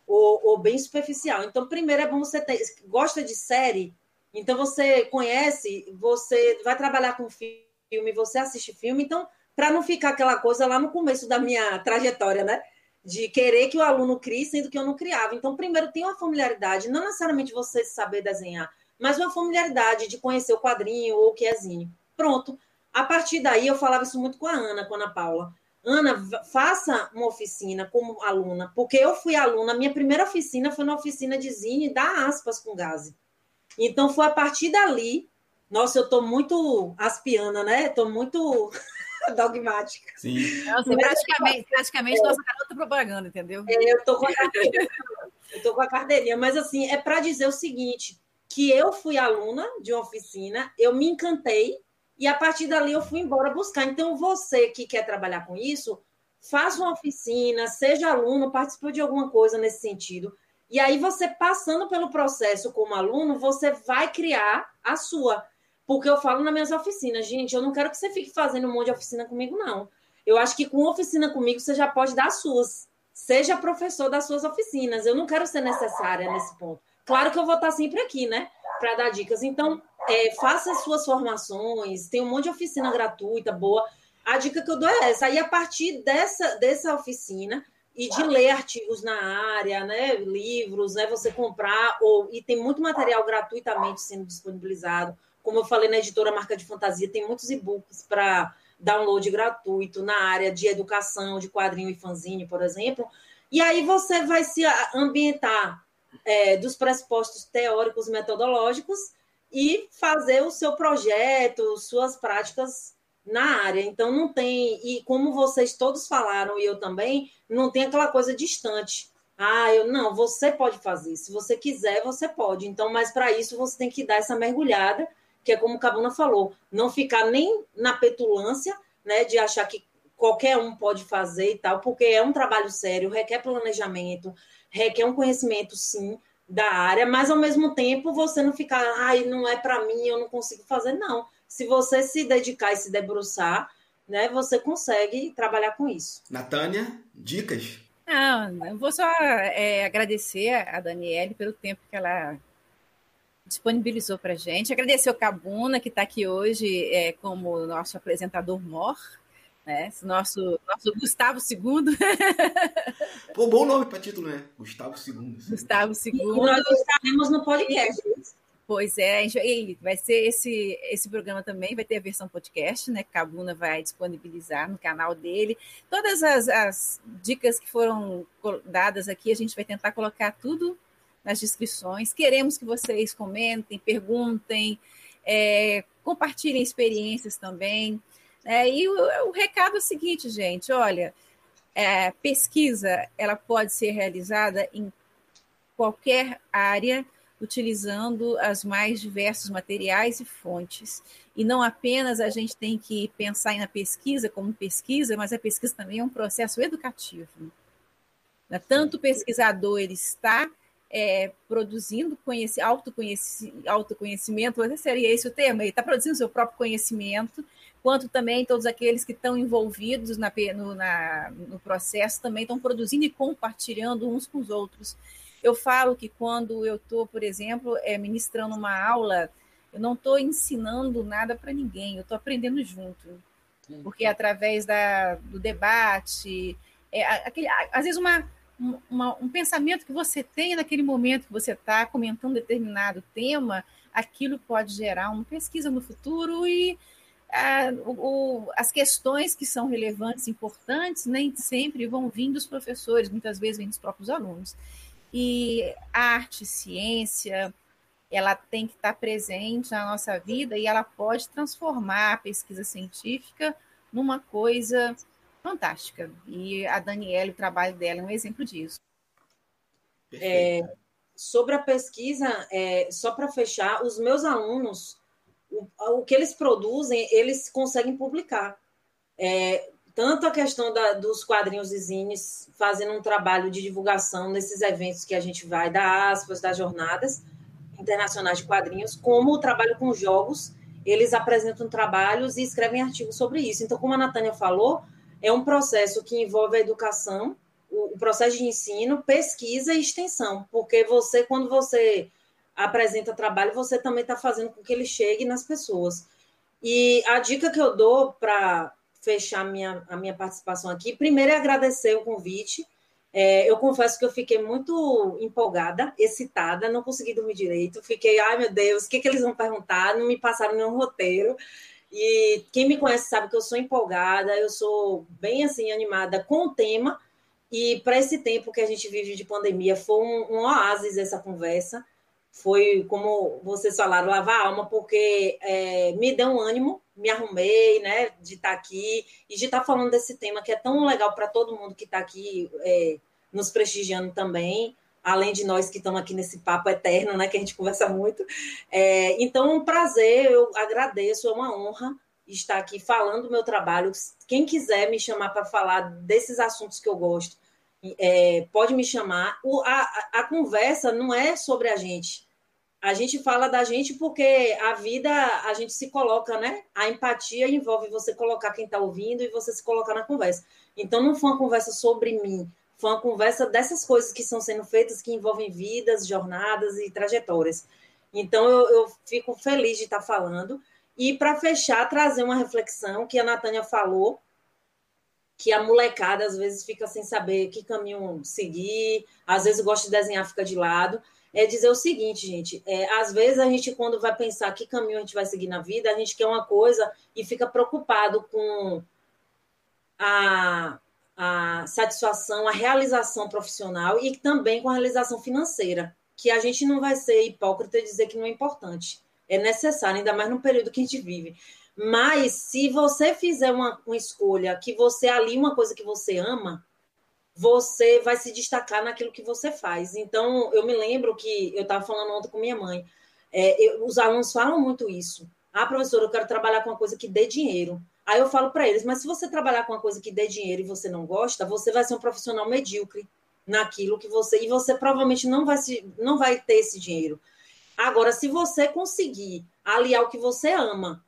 ou, ou bem superficial. Então primeiro é bom você ter, gosta de série, então você conhece, você vai trabalhar com filme, você assiste filme, então para não ficar aquela coisa lá no começo da minha trajetória, né? De querer que o aluno crie, sendo que eu não criava. Então, primeiro, tem uma familiaridade, não necessariamente você saber desenhar, mas uma familiaridade de conhecer o quadrinho ou o que é zine. Pronto. A partir daí, eu falava isso muito com a Ana, com a Ana Paula. Ana, faça uma oficina como aluna, porque eu fui aluna, minha primeira oficina foi na oficina de zine da aspas com Gaze. Então, foi a partir dali. Nossa, eu estou muito aspiana, né? Estou muito (laughs) dogmática. Sim. Nossa, praticamente, praticamente é. nossa garota propaganda, entendeu? É, eu tô com a carteirinha, eu tô com a carteirinha, mas assim, é para dizer o seguinte, que eu fui aluna de uma oficina, eu me encantei e a partir dali eu fui embora buscar. Então, você que quer trabalhar com isso, faça uma oficina, seja aluno, participe de alguma coisa nesse sentido. E aí, você passando pelo processo como aluno, você vai criar a sua. Porque eu falo nas minhas oficinas, gente, eu não quero que você fique fazendo um monte de oficina comigo, não. Eu acho que com oficina comigo você já pode dar as suas. Seja professor das suas oficinas. Eu não quero ser necessária nesse ponto. Claro que eu vou estar sempre aqui, né? Para dar dicas. Então, é, faça as suas formações, tem um monte de oficina gratuita, boa. A dica que eu dou é essa. Aí, a partir dessa, dessa oficina e de ler artigos na área, né? Livros, né? Você comprar, ou, e tem muito material gratuitamente sendo disponibilizado como eu falei na editora Marca de Fantasia, tem muitos e-books para download gratuito na área de educação, de quadrinho e fanzine, por exemplo. E aí você vai se ambientar é, dos pressupostos teóricos metodológicos e fazer o seu projeto, suas práticas na área. Então não tem, e como vocês todos falaram e eu também, não tem aquela coisa distante. Ah, eu não, você pode fazer. Se você quiser, você pode. Então, mas para isso você tem que dar essa mergulhada que é como o Cabuna falou, não ficar nem na petulância, né, de achar que qualquer um pode fazer e tal, porque é um trabalho sério, requer planejamento, requer um conhecimento, sim, da área, mas ao mesmo tempo você não ficar, ai, não é para mim, eu não consigo fazer, não. Se você se dedicar e se debruçar, né, você consegue trabalhar com isso. Natânia, dicas? Não, eu vou só é, agradecer a Daniele pelo tempo que ela disponibilizou para a gente. Agradecer o Cabuna, que está aqui hoje é, como nosso apresentador mor. Né? Nosso, nosso Gustavo II. (laughs) Pô, bom nome para título, né? Gustavo II. Gustavo II. E nós estaremos no podcast. Pois é, vai ser esse, esse programa também, vai ter a versão podcast, né? Que a Buna vai disponibilizar no canal dele. Todas as, as dicas que foram dadas aqui, a gente vai tentar colocar tudo nas descrições. Queremos que vocês comentem, perguntem, é, compartilhem experiências também. É, e o, o, recado é o seguinte, gente: olha, é, pesquisa ela pode ser realizada em qualquer área, utilizando as mais diversos materiais e fontes. E não apenas a gente tem que pensar na pesquisa como pesquisa, mas a pesquisa também é um processo educativo. Né? Tanto o pesquisador ele está é, produzindo conheci, autoconheci, autoconhecimento, seria esse o termo, ele está produzindo seu próprio conhecimento, quanto também todos aqueles que estão envolvidos na, no, na, no processo também estão produzindo e compartilhando uns com os outros. Eu falo que quando eu estou, por exemplo, é, ministrando uma aula, eu não estou ensinando nada para ninguém, eu estou aprendendo junto. Porque através da, do debate, é, aquele, às vezes uma, uma, um pensamento que você tem naquele momento que você está comentando determinado tema, aquilo pode gerar uma pesquisa no futuro e o, as questões que são relevantes, importantes, nem sempre vão vir dos professores, muitas vezes vêm dos próprios alunos. E arte, ciência, ela tem que estar presente na nossa vida e ela pode transformar a pesquisa científica numa coisa fantástica. E a Daniela, o trabalho dela é um exemplo disso. É, sobre a pesquisa, é, só para fechar, os meus alunos o, o que eles produzem, eles conseguem publicar. É, tanto a questão da, dos quadrinhos e zines, fazendo um trabalho de divulgação nesses eventos que a gente vai, da aspas, das jornadas internacionais de quadrinhos, como o trabalho com jogos, eles apresentam trabalhos e escrevem artigos sobre isso. Então, como a Natânia falou, é um processo que envolve a educação, o, processo de ensino, pesquisa e extensão, porque você, quando você apresenta trabalho, você também está fazendo com que ele chegue nas pessoas. E a dica que eu dou para fechar minha, a minha participação aqui, primeiro é agradecer o convite. É, eu confesso que eu fiquei muito empolgada, excitada, não consegui dormir direito. Fiquei, ai meu Deus, o que, que eles vão perguntar? Não me passaram nenhum roteiro. E quem me conhece sabe que eu sou empolgada, eu sou bem assim animada com o tema. E para esse tempo que a gente vive de pandemia, foi um, um oásis essa conversa foi, como vocês falaram, lavar a alma, porque é, me deu um ânimo, me arrumei, né, de estar tá aqui e de estar tá falando desse tema que é tão legal para todo mundo que está aqui é, nos prestigiando também, além de nós que estamos aqui nesse papo eterno, né, que a gente conversa muito. É, então, é um prazer, eu agradeço, é uma honra estar aqui falando do meu trabalho. Quem quiser me chamar para falar desses assuntos que eu gosto, é, pode me chamar. O, a, a conversa não é sobre a gente. A gente fala da gente porque a vida, a gente se coloca, né? A empatia envolve você colocar quem está ouvindo e você se colocar na conversa. Então, não foi uma conversa sobre mim, foi uma conversa dessas coisas que estão sendo feitas que envolvem vidas, jornadas e trajetórias. Então, eu, eu fico feliz de estar falando. E, para fechar, trazer uma reflexão que a Natânia falou que a molecada às vezes fica sem saber que caminho seguir, às vezes gosta de desenhar, fica de lado. É dizer o seguinte, gente, é, às vezes a gente, quando vai pensar que caminho a gente vai seguir na vida, a gente quer uma coisa e fica preocupado com a, a satisfação, a realização profissional e também com a realização financeira, que a gente não vai ser hipócrita e dizer que não é importante. É necessário, ainda mais no período que a gente vive. Mas se você fizer uma, uma escolha que você ali uma coisa que você ama, você vai se destacar naquilo que você faz. Então, eu me lembro que eu estava falando ontem com minha mãe. É, eu, os alunos falam muito isso. Ah, professora, eu quero trabalhar com uma coisa que dê dinheiro. Aí eu falo para eles, mas se você trabalhar com uma coisa que dê dinheiro e você não gosta, você vai ser um profissional medíocre naquilo que você e você provavelmente não vai se, não vai ter esse dinheiro. Agora, se você conseguir aliar o que você ama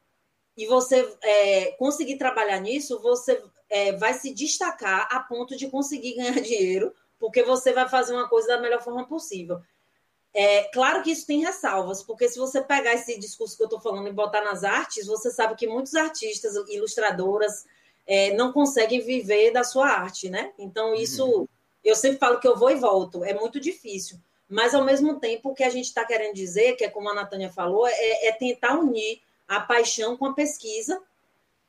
e você é, conseguir trabalhar nisso, você é, vai se destacar a ponto de conseguir (laughs) ganhar dinheiro, porque você vai fazer uma coisa da melhor forma possível. É, claro que isso tem ressalvas, porque se você pegar esse discurso que eu estou falando e botar nas artes, você sabe que muitos artistas, ilustradoras, é, não conseguem viver da sua arte, né? Então, isso, uhum. eu sempre falo que eu vou e volto, é muito difícil. Mas, ao mesmo tempo, o que a gente está querendo dizer, que é como a Natânia falou, é, é tentar unir a paixão com a pesquisa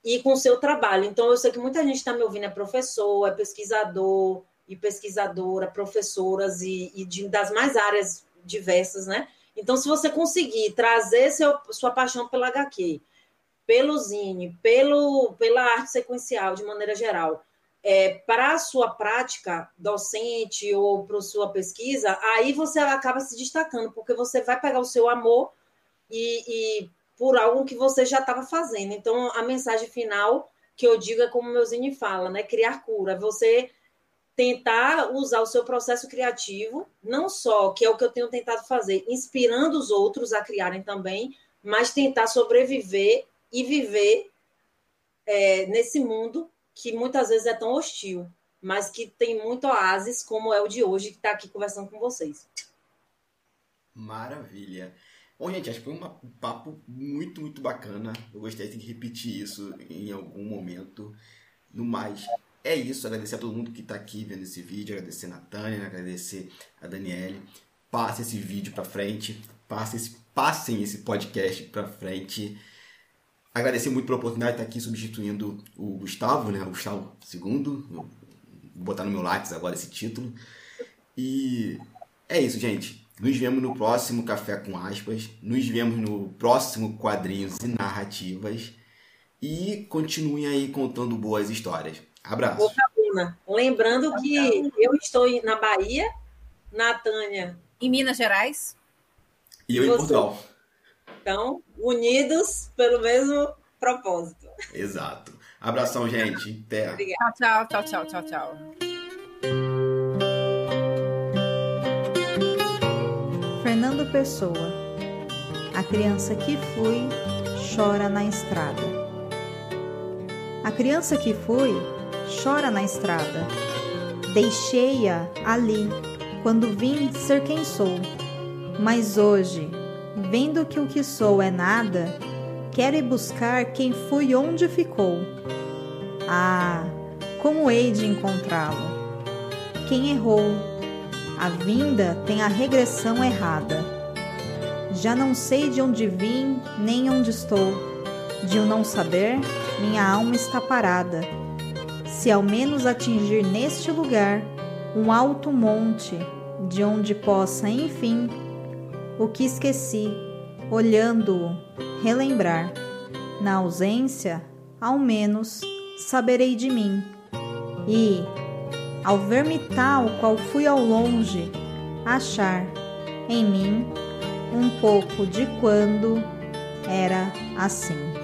e com o seu trabalho. Então, eu sei que muita gente está me ouvindo, é professor, é pesquisador e pesquisadora, professoras e, e de, das mais áreas diversas, né? Então, se você conseguir trazer seu, sua paixão pela HQ, pelo Zine, pelo, pela arte sequencial, de maneira geral, é, para a sua prática docente ou para sua pesquisa, aí você acaba se destacando, porque você vai pegar o seu amor e, e por algo que você já estava fazendo. Então, a mensagem final que eu digo é como meu Zine fala, né? Criar cura. Você tentar usar o seu processo criativo, não só, que é o que eu tenho tentado fazer, inspirando os outros a criarem também, mas tentar sobreviver e viver é, nesse mundo que muitas vezes é tão hostil, mas que tem muito oásis, como é o de hoje, que está aqui conversando com vocês. Maravilha. Bom, gente, acho que foi um papo muito, muito bacana. Eu gostaria de repetir isso em algum momento. No mais, é isso. Agradecer a todo mundo que está aqui vendo esse vídeo. Agradecer a Natânia, agradecer a Daniele. Passe esse vídeo para frente. Passe esse, passem esse podcast para frente. Agradecer muito pela oportunidade de estar aqui substituindo o Gustavo, né? O Gustavo II. Vou botar no meu lápis agora esse título. E é isso, gente. Nos vemos no próximo Café com Aspas. Nos vemos no próximo Quadrinhos e Narrativas. E continuem aí contando boas histórias. Abraço. Lembrando que eu estou na Bahia, Natânia. Em Minas Gerais. E eu em Portugal. Então, unidos pelo mesmo propósito. Exato. Abração, gente. Até. Obrigada. Tchau, tchau, tchau, tchau, tchau. Fernando Pessoa. A criança que fui chora na estrada. A criança que fui chora na estrada. Deixei-a ali quando vim ser quem sou. Mas hoje, vendo que o que sou é nada, quero ir buscar quem fui onde ficou. Ah, como hei de encontrá-lo? Quem errou? A vinda tem a regressão errada. Já não sei de onde vim nem onde estou. De o não saber, minha alma está parada se ao menos atingir neste lugar um alto monte, de onde possa, enfim, o que esqueci, olhando-o, relembrar. Na ausência, ao menos, saberei de mim. E, ao ver-me tal qual fui ao longe, achar em mim um pouco de quando era assim.